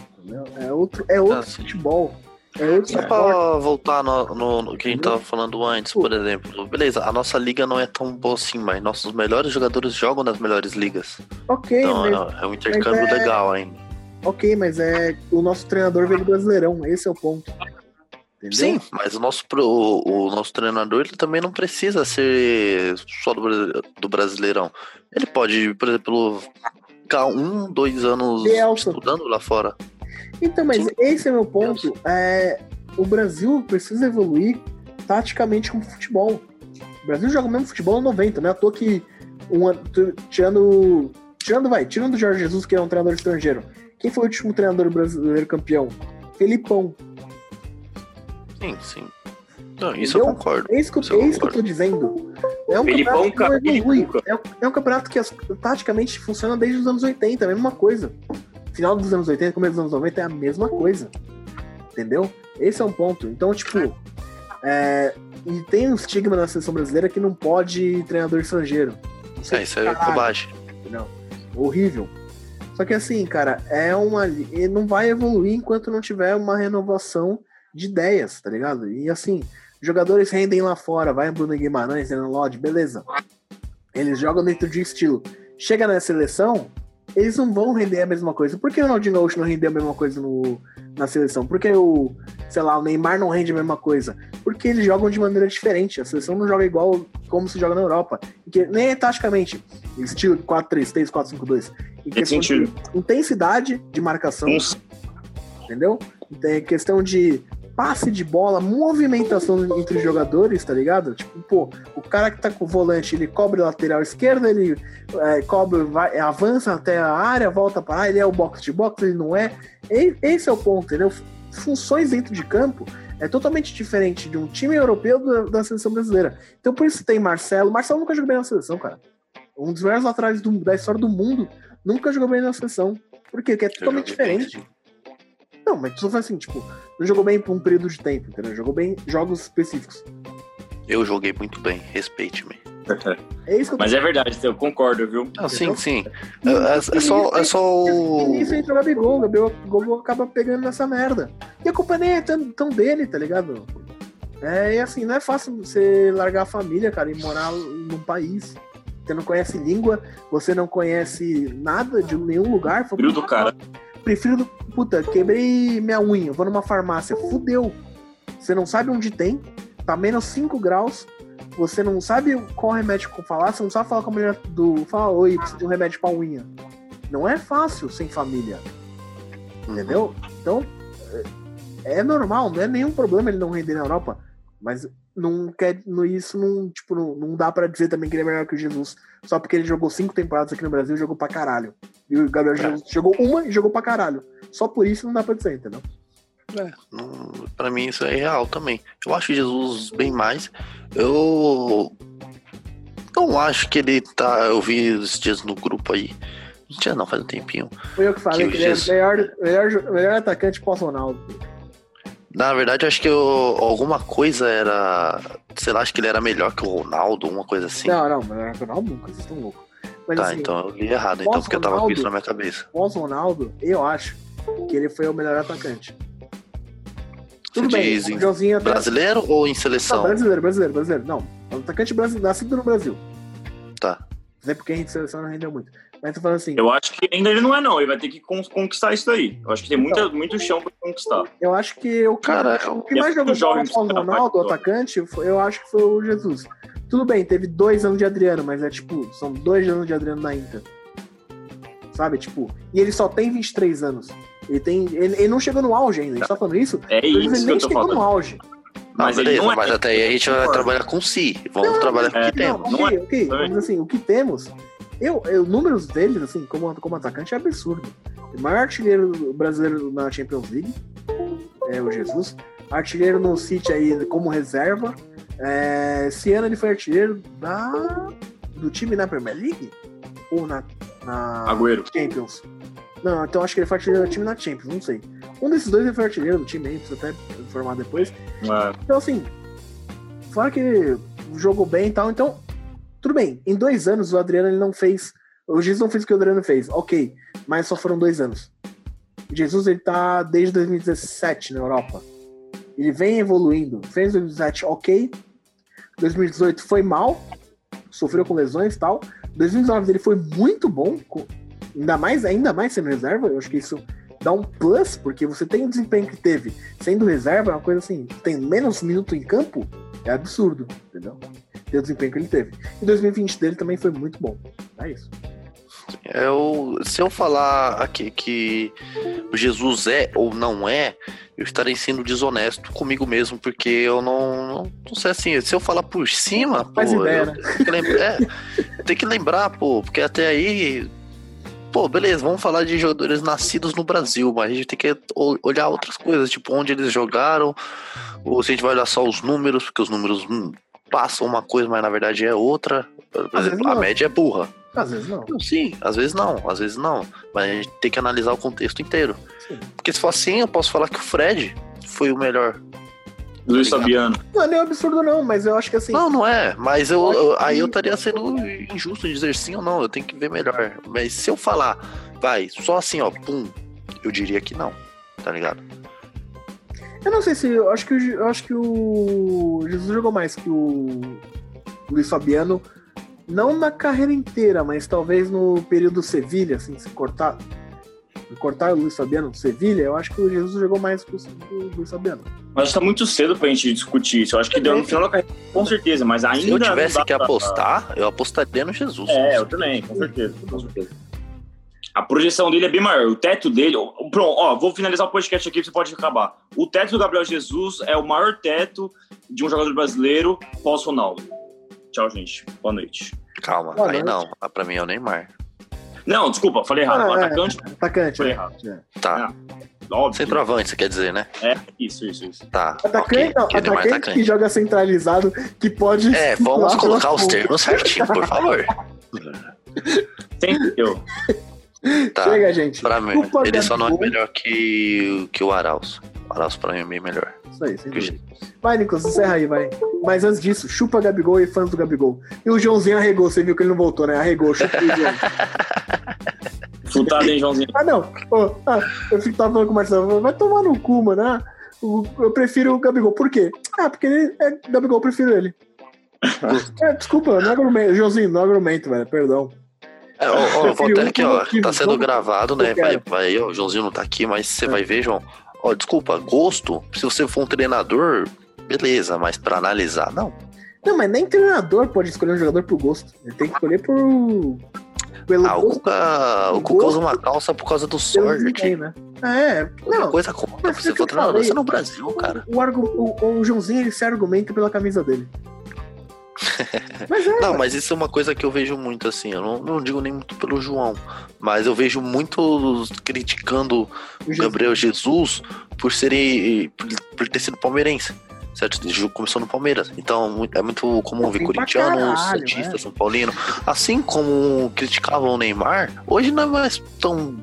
É outro, é outro Ah, sim. futebol. É Só pra voltar no, no- no que a gente tava falando antes, por exemplo. Beleza, a nossa liga não é tão boa assim, mas nossos melhores jogadores jogam nas melhores ligas. Ok, Então mas, é, é um intercâmbio mas é- legal ainda. ok, mas é o nosso treinador veio do Brasileirão. Esse é o ponto. Entendeu? Sim, mas o nosso, o, o nosso treinador ele também não precisa ser só do, do Brasileirão. Ele pode, por exemplo, ficar um, dois anos estudando lá fora. Então, mas esse é meu ponto. É, o Brasil precisa evoluir taticamente com o futebol. O Brasil joga o mesmo futebol no 90, né? À toa que um, tirando. Tirando, vai, tirando o Jorge Jesus, que é um treinador estrangeiro. Quem foi o último treinador brasileiro campeão? Felipão. Sim, sim. Não, isso eu Entendeu? concordo. É isso que, Isso eu- eu é isso que eu concordo. tô dizendo. É um Felipão, campeonato que não evolui. É, um- é um campeonato que as- taticamente funciona desde os anos 80, a mesma coisa. Final dos anos 80, começo dos anos 90 é a mesma coisa. Entendeu? Esse é um ponto. Então, tipo, é, e tem um estigma na seleção brasileira que não pode treinador estrangeiro. Não sei É, isso é bobagem. entendeu? Horrível. Só que assim, cara, é uma. e Não vai evoluir enquanto não tiver uma renovação de ideias, tá ligado? E assim, jogadores rendem lá fora, vai Bruno Guimarães, Renan Lodge, beleza. Eles jogam dentro de estilo. Chega na seleção, eles não vão render a mesma coisa. Por que o Ronaldinho Gaúcho não rendeu a mesma coisa no, na seleção? Por que o, sei lá, o Neymar não rende a mesma coisa? Porque eles jogam de maneira diferente. A seleção não joga igual como se joga na Europa. Porque nem é taticamente, estilo 4-3-3, 4-5-2. Em questão de intensidade de marcação, uns- entendeu? Tem questão de passe de bola, movimentação entre os jogadores, tá ligado? Tipo, pô, o cara que tá com o volante, ele cobre a lateral esquerda, ele é, cobre, vai, avança até a área, volta para área, ele é o box de box, ele não é. E- Esse é o ponto, entendeu? Funções dentro de campo é totalmente diferente de um time europeu da, da seleção brasileira. Então por isso tem Marcelo. Marcelo nunca jogou bem na seleção, cara. Um dos melhores laterais do- da história do mundo nunca jogou bem na seleção. Por quê? Porque é totalmente joguei bem, diferente. Não, mas tu faz assim, tipo, não jogou bem por um período de tempo, entendeu? Jogou bem jogos específicos. Eu joguei muito bem, respeite-me. É isso que eu tô Mas é verdade, eu concordo, viu? Ah, sim, sim. É, é- é só, é só o. nisso entra o Gabigol, o Gabigol, acaba pegando nessa merda. E a culpa nem é tão, tão dele, tá ligado? É e assim, não é fácil você largar a família, cara, e morar num país. Você não conhece língua, você não conhece nada de nenhum lugar. Foi- do cara. Prefiro, puta, quebrei minha unha, vou numa farmácia, fudeu. Você não sabe onde tem, tá menos 5 graus, você não sabe qual remédio falar, você não sabe falar com a mulher do. Fala, oi, preciso de um remédio pra unha. Não é fácil sem família. Entendeu? Então, é é normal, não é nenhum problema ele não render na Europa. Mas não quer. no- Isso não, tipo, não, não dá pra dizer também que ele é melhor que o Jesus. Só porque ele jogou cinco temporadas aqui no Brasil e jogou pra caralho. E o Gabriel Jesus jogou uma e jogou pra caralho. Só por isso não dá pra dizer, entendeu? Não, Pra mim isso é real também. Eu acho Jesus bem mais. Eu não acho que ele tá. Eu vi esses dias no grupo aí. Não tinha não, faz um tempinho. Foi eu que falei Que que, ele é o Jesus- melhor, melhor, jo- melhor atacante pós-Ronaldo. Na verdade, eu acho que eu- alguma coisa era. Sei lá, acho que ele era melhor que o Ronaldo, uma coisa assim. Não, não, melhor que o Ronaldo nunca, vocês estão loucos. Mas tá, assim, então eu li errado, então, porque eu tava com isso na minha cabeça. pós-Ronaldo, eu acho que ele foi o melhor atacante. Você Tudo bem, diz em até... brasileiro ou em Não, seleção? brasileiro, brasileiro, brasileiro. Não, atacante brasileiro, nascido no Brasil. Tá. Não é porque a gente seleção não rendeu muito. Mas tô falando assim, Eu acho que ainda ele não é, não. Ele vai ter que con- conquistar isso daí. Eu acho que tem muita, muito chão pra conquistar. eu acho que o Cara, o que mais eu jogou jovem precisa pós-Ronaldo, o atacante, foi- eu acho que foi o Jesus. Tudo bem, teve dois anos de Adriano, mas é tipo, são dois anos de Adriano na Inter. Sabe, tipo, e ele só tem 23 anos. Ele tem. Ele, ele não chegou no auge ainda. A gente tá falando isso? É Ele isso que nem eu tô chegou no falando. auge. Não, Mas ele beleza, não é- mas até aí a gente vai trabalhar com si. Vamos Não, trabalhar com o é, que temos. Não é- ok. não é. Mas assim, o que temos. Eu, eu, números deles, assim, como, como atacante, é absurdo. O maior artilheiro brasileiro na Champions League é o Jesus. Artilheiro no City aí como reserva. É, esse ano ele foi artilheiro da, do time na Premier League? Ou na, na Agüero. Champions? Não, então acho que ele foi artilheiro do time na Champions, não sei. Um desses dois ele foi artilheiro do time aí, precisa até informar depois. É. Então, assim, fora que jogou bem e tal, então, tudo bem. Em dois anos, o Adriano ele não fez. O Jesus não fez o que o Adriano fez, ok, mas só foram dois anos. Jesus ele tá desde 2017 na Europa. Ele vem evoluindo. Fez 2017, ok. 2018 foi mal, sofreu com lesões e tal. 2019 dele foi muito bom, ainda mais, ainda mais sendo reserva. Eu acho que isso dá um plus, porque você tem o desempenho que teve sendo reserva, é uma coisa assim, tem menos minuto em campo, é absurdo, entendeu? Ter o desempenho que ele teve. E 2020 dele também foi muito bom. É isso. Eu, se eu falar aqui que Jesus é ou não é, eu estarei sendo desonesto comigo mesmo, porque eu não, não, não sei assim. Se eu falar por cima, pô, ideia, eu né? tenho que lembrar, é, tem que lembrar, pô, porque até aí, pô, beleza, vamos falar de jogadores nascidos no Brasil, mas a gente tem que ol- olhar outras coisas, tipo onde eles jogaram, ou se a gente vai olhar só os números, porque os números hum, passam uma coisa, mas na verdade é outra. Por Às vezes exemplo, a não. média é burra. Às vezes não. Não, Sim, às vezes não, às vezes não. Mas a gente tem que analisar o contexto inteiro. Sim. Porque se for assim, eu posso falar que o Fred foi o melhor. Luiz. Fabiano. Não é nem absurdo, não, mas eu acho que assim. Não, não é. Mas eu, Eu aí eu estaria sendo injusto em dizer sim ou não. Eu tenho que ver melhor. Mas se eu falar, vai, só assim, ó, pum, eu diria que não. Tá ligado? Eu não sei se. Eu acho que, o, eu acho que o Jesus jogou mais que o Luiz Fabiano. Não na carreira inteira, mas talvez no período Sevilha, assim, se cortar. se Cortar o Luiz Fabiano do Sevilha, eu acho que o Jesus jogou mais que o, Luiz Fabiano. Mas tá muito cedo pra gente discutir isso. Eu acho que deu no final da carreira, com certeza, mas ainda. Se eu tivesse que pra- apostar, eu apostaria no Jesus. É, eu também, com certeza, com certeza. A projeção dele é bem maior. O teto dele. ó, Pronto, ó, vou finalizar o podcast aqui, você pode acabar. O teto do Gabriel Jesus é o maior teto de um jogador brasileiro pós-Ronaldo. Tchau, gente. Boa noite. Calma, Boa aí noite. não. Ah, Pra mim é o Neymar. Não, desculpa, falei errado. Ah, o é. atacante, Atacante. Foi né? errado. É. Tá. óbvio. Centroavante, você quer dizer, né? É, isso, isso, isso. Tá. Atacante, ok, não, é atacante que joga centralizado, que pode. É, vamos colocar os termos certinho, por favor. Sempre eu. Tá. Chega, gente. Pra mim, Culpa ele só não é melhor que, que o Arauz. O Arauz pra mim é bem melhor. Isso aí, sem dúvida. Vai, Nicolas, encerra aí, vai. Mas antes disso, chupa Gabigol e fãs do Gabigol. E o Joãozinho arregou, você viu que ele não voltou, né? Arregou, chupa o João. Futado, hein, Joãozinho? Ah, não. Ô, ah, eu fico tava falando com o Marcelo, vai tomar no cu, mano. Ah, eu prefiro o Gabigol. Por quê? Ah, porque ele é Gabigol, eu prefiro ele. É, desculpa, não é argumento. Joãozinho, não é argumento, velho. Perdão. É, ó, ó, eu vou até aqui, ó. Tá sendo gravado, né? Vai, vai, ó, o Joãozinho não tá aqui, mas você É. vai ver, João. Ó, desculpa, gosto, se você for um treinador, beleza, mas pra analisar, não. Não, mas nem treinador pode escolher um jogador por gosto. Ele tem que escolher por. Pelo Ah, o gosto, Cuca, o Cuca usa uma calça por causa do sorte. desempenho, né? É, Uma não. coisa contra. mas Você é que for treinador, falei. você é no Brasil, cara. O, argu- o, o Joãozinho ele se argumenta pela camisa dele. Mas é, Não, mas isso é uma coisa que eu vejo muito assim. Eu não, não digo nem muito pelo João, mas eu vejo muitos criticando o Gabriel Jesus por ser por, ter sido palmeirense. Certo? Ele começou no Palmeiras. Então é muito comum ver Sim, pra corintiano, caralho, Santista, é. São Paulino. Assim como criticavam o Neymar, hoje não é mais tão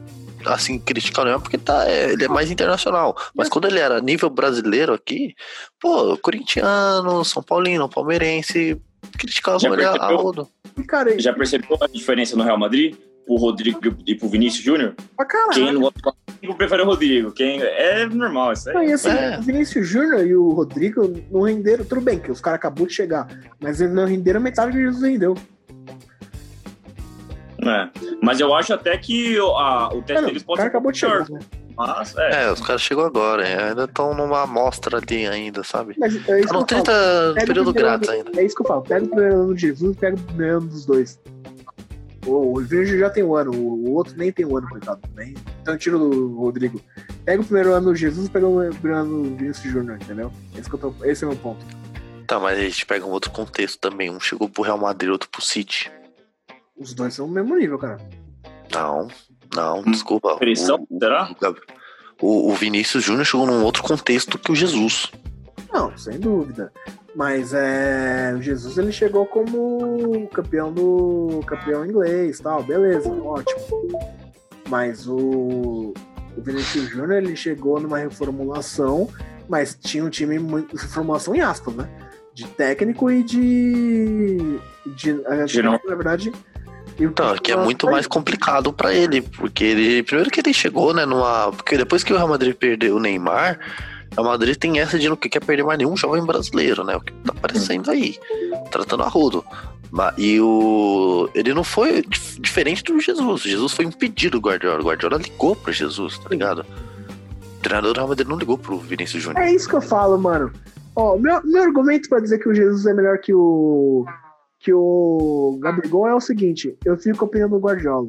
assim criticar o Neymar porque tá, é, ele é mais internacional. Mas quando ele era nível brasileiro aqui, pô, corintiano, São Paulino, palmeirense, criticavam Já ele a, a percebeu? rodo. E, cara, Já percebeu a diferença no Real Madrid? O Rodrigo e pro Vinícius Júnior? pra caralho. Quem não gosta prefere o Rodrigo? Quem... É normal isso Não, aí. e assim, É. o Vinícius Júnior e o Rodrigo não renderam. Tudo bem que os caras acabou de chegar, mas eles não renderam metade do que Jesus rendeu. É. Mas eu acho até que o- a- o teste não, deles o pode cara ser acabou de melhor. chegar. Né? Mas, é. É, os caras chegou agora, é, ainda estão numa amostra ali ainda, sabe? Mas é isso Tá que no eu falo. 30 Pega o período primeiro grátis ainda. É isso que eu falo. Pega o primeiro ano de Jesus e pega o primeiro ano dos dois. O, o Virgil já tem um ano, o, o outro nem tem um ano, coitado. Nem, então tira do Rodrigo. Pega o primeiro ano do Jesus e pega o primeiro ano do Vinícius Júnior, entendeu? Esse, que eu tô- esse é o meu ponto. Tá, mas a gente pega um outro contexto também. Um chegou pro Real Madrid, outro pro City. Os dois são o mesmo nível, cara. Não, não, desculpa. Pressão, O, será? o, o, Vinícius Júnior chegou num outro contexto que o Jesus. Não, sem dúvida. Mas é, o Jesus ele chegou como campeão do campeão inglês, tal, beleza, ótimo. Mas o, o Vinicius Júnior ele chegou numa reformulação, mas tinha um time muito reformulação em aspas, né? De técnico e de de é, Geral. na verdade. Então, que é muito mais complicado pra ele, porque ele. Primeiro que ele chegou, né, numa. Porque depois que o Real Madrid perdeu o Neymar, o Real Madrid tem essa de não quer perder mais nenhum jovem brasileiro, né? O que tá aparecendo aí. Tratando a rodo. E o. Ele não foi dif- diferente do Jesus. O Jesus foi impedido do Guardiola. O Guardiola ligou pro Jesus, tá ligado? O treinador do Real Madrid não ligou pro Vinícius Júnior. É isso que eu falo, mano. Ó, meu, meu argumento pra dizer que o Jesus é melhor que o. que o Gabigol é o seguinte: eu fico com a opinião do Guardiola.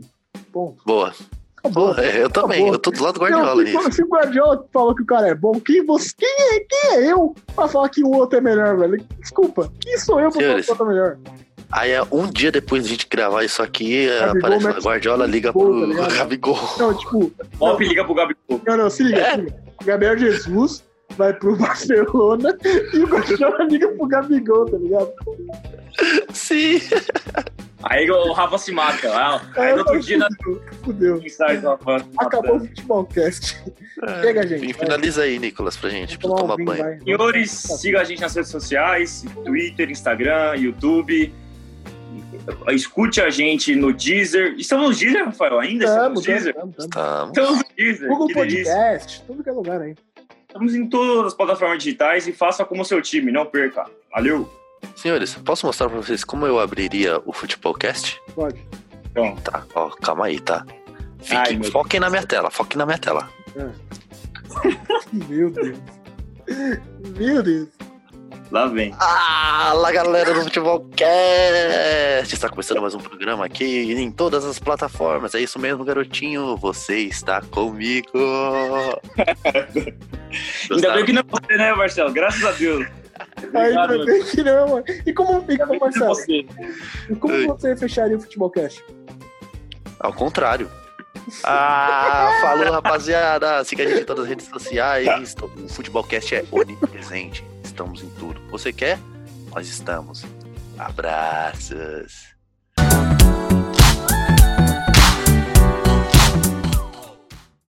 Ponto. Boa. Acabou. Boa, é, eu também. Acabou. Eu tô do lado do Não, Guardiola se, nisso. se o Guardiola falou que o cara é bom, quem, você, quem, é, quem é eu pra falar que o outro é melhor, velho? Desculpa, quem sou eu pra falar Senhores, que o outro é melhor? Aí é, um dia depois de a gente gravar isso aqui, Gabigol aparece Guardiola liga pro tá? Gabigol. Não, tipo, Pop liga pro Gabigol. não, não, se liga, É. se liga. Gabriel Jesus vai pro Barcelona e o Guardiola liga pro Gabigol, tá ligado? Sim. Aí o Rafa se mata. Ah, Aí no outro dia, na fudeu, fudeu. Acabou o futebolcast. Chega, gente. Enfim, finaliza aí, Nicolas, pra gente, pra tomar vinho, banho. vai. Senhores, siga a gente nas redes sociais, Twitter, Instagram, YouTube. Escute a gente no Deezer. Estamos no Deezer, Rafael? Ainda Tamo, estamos no Deezer? tamo, tamo, tamo. Tá. Estamos no Deezer. Google que delícia. Podcast, tudo que é lugar aí. Estamos em todas as plataformas digitais e faça como seu time, não perca. Valeu. Senhores, posso mostrar pra vocês como eu abriria o Futebolcast? Pode. Então, Tá, ó, calma aí, tá? Ai, Fiquem, meu foquem na minha tela, foquem na minha tela. Meu Deus. Meu Deus. lá vem. Fala galera do Futebolcast! Está começando mais um programa aqui em todas as plataformas. É isso mesmo, garotinho. Você está comigo. Ainda bem que não é você, né, Marcelo? Graças a Deus. Que não, mano. E como, e como que não é Marcelo, você. e como Oi. você fecharia o futebolcast? Ao contrário. Ah, falou rapaziada. Siga a gente em todas as redes sociais. O Futebolcast é onipresente. Estamos em tudo. Você quer? Nós estamos. Abraços.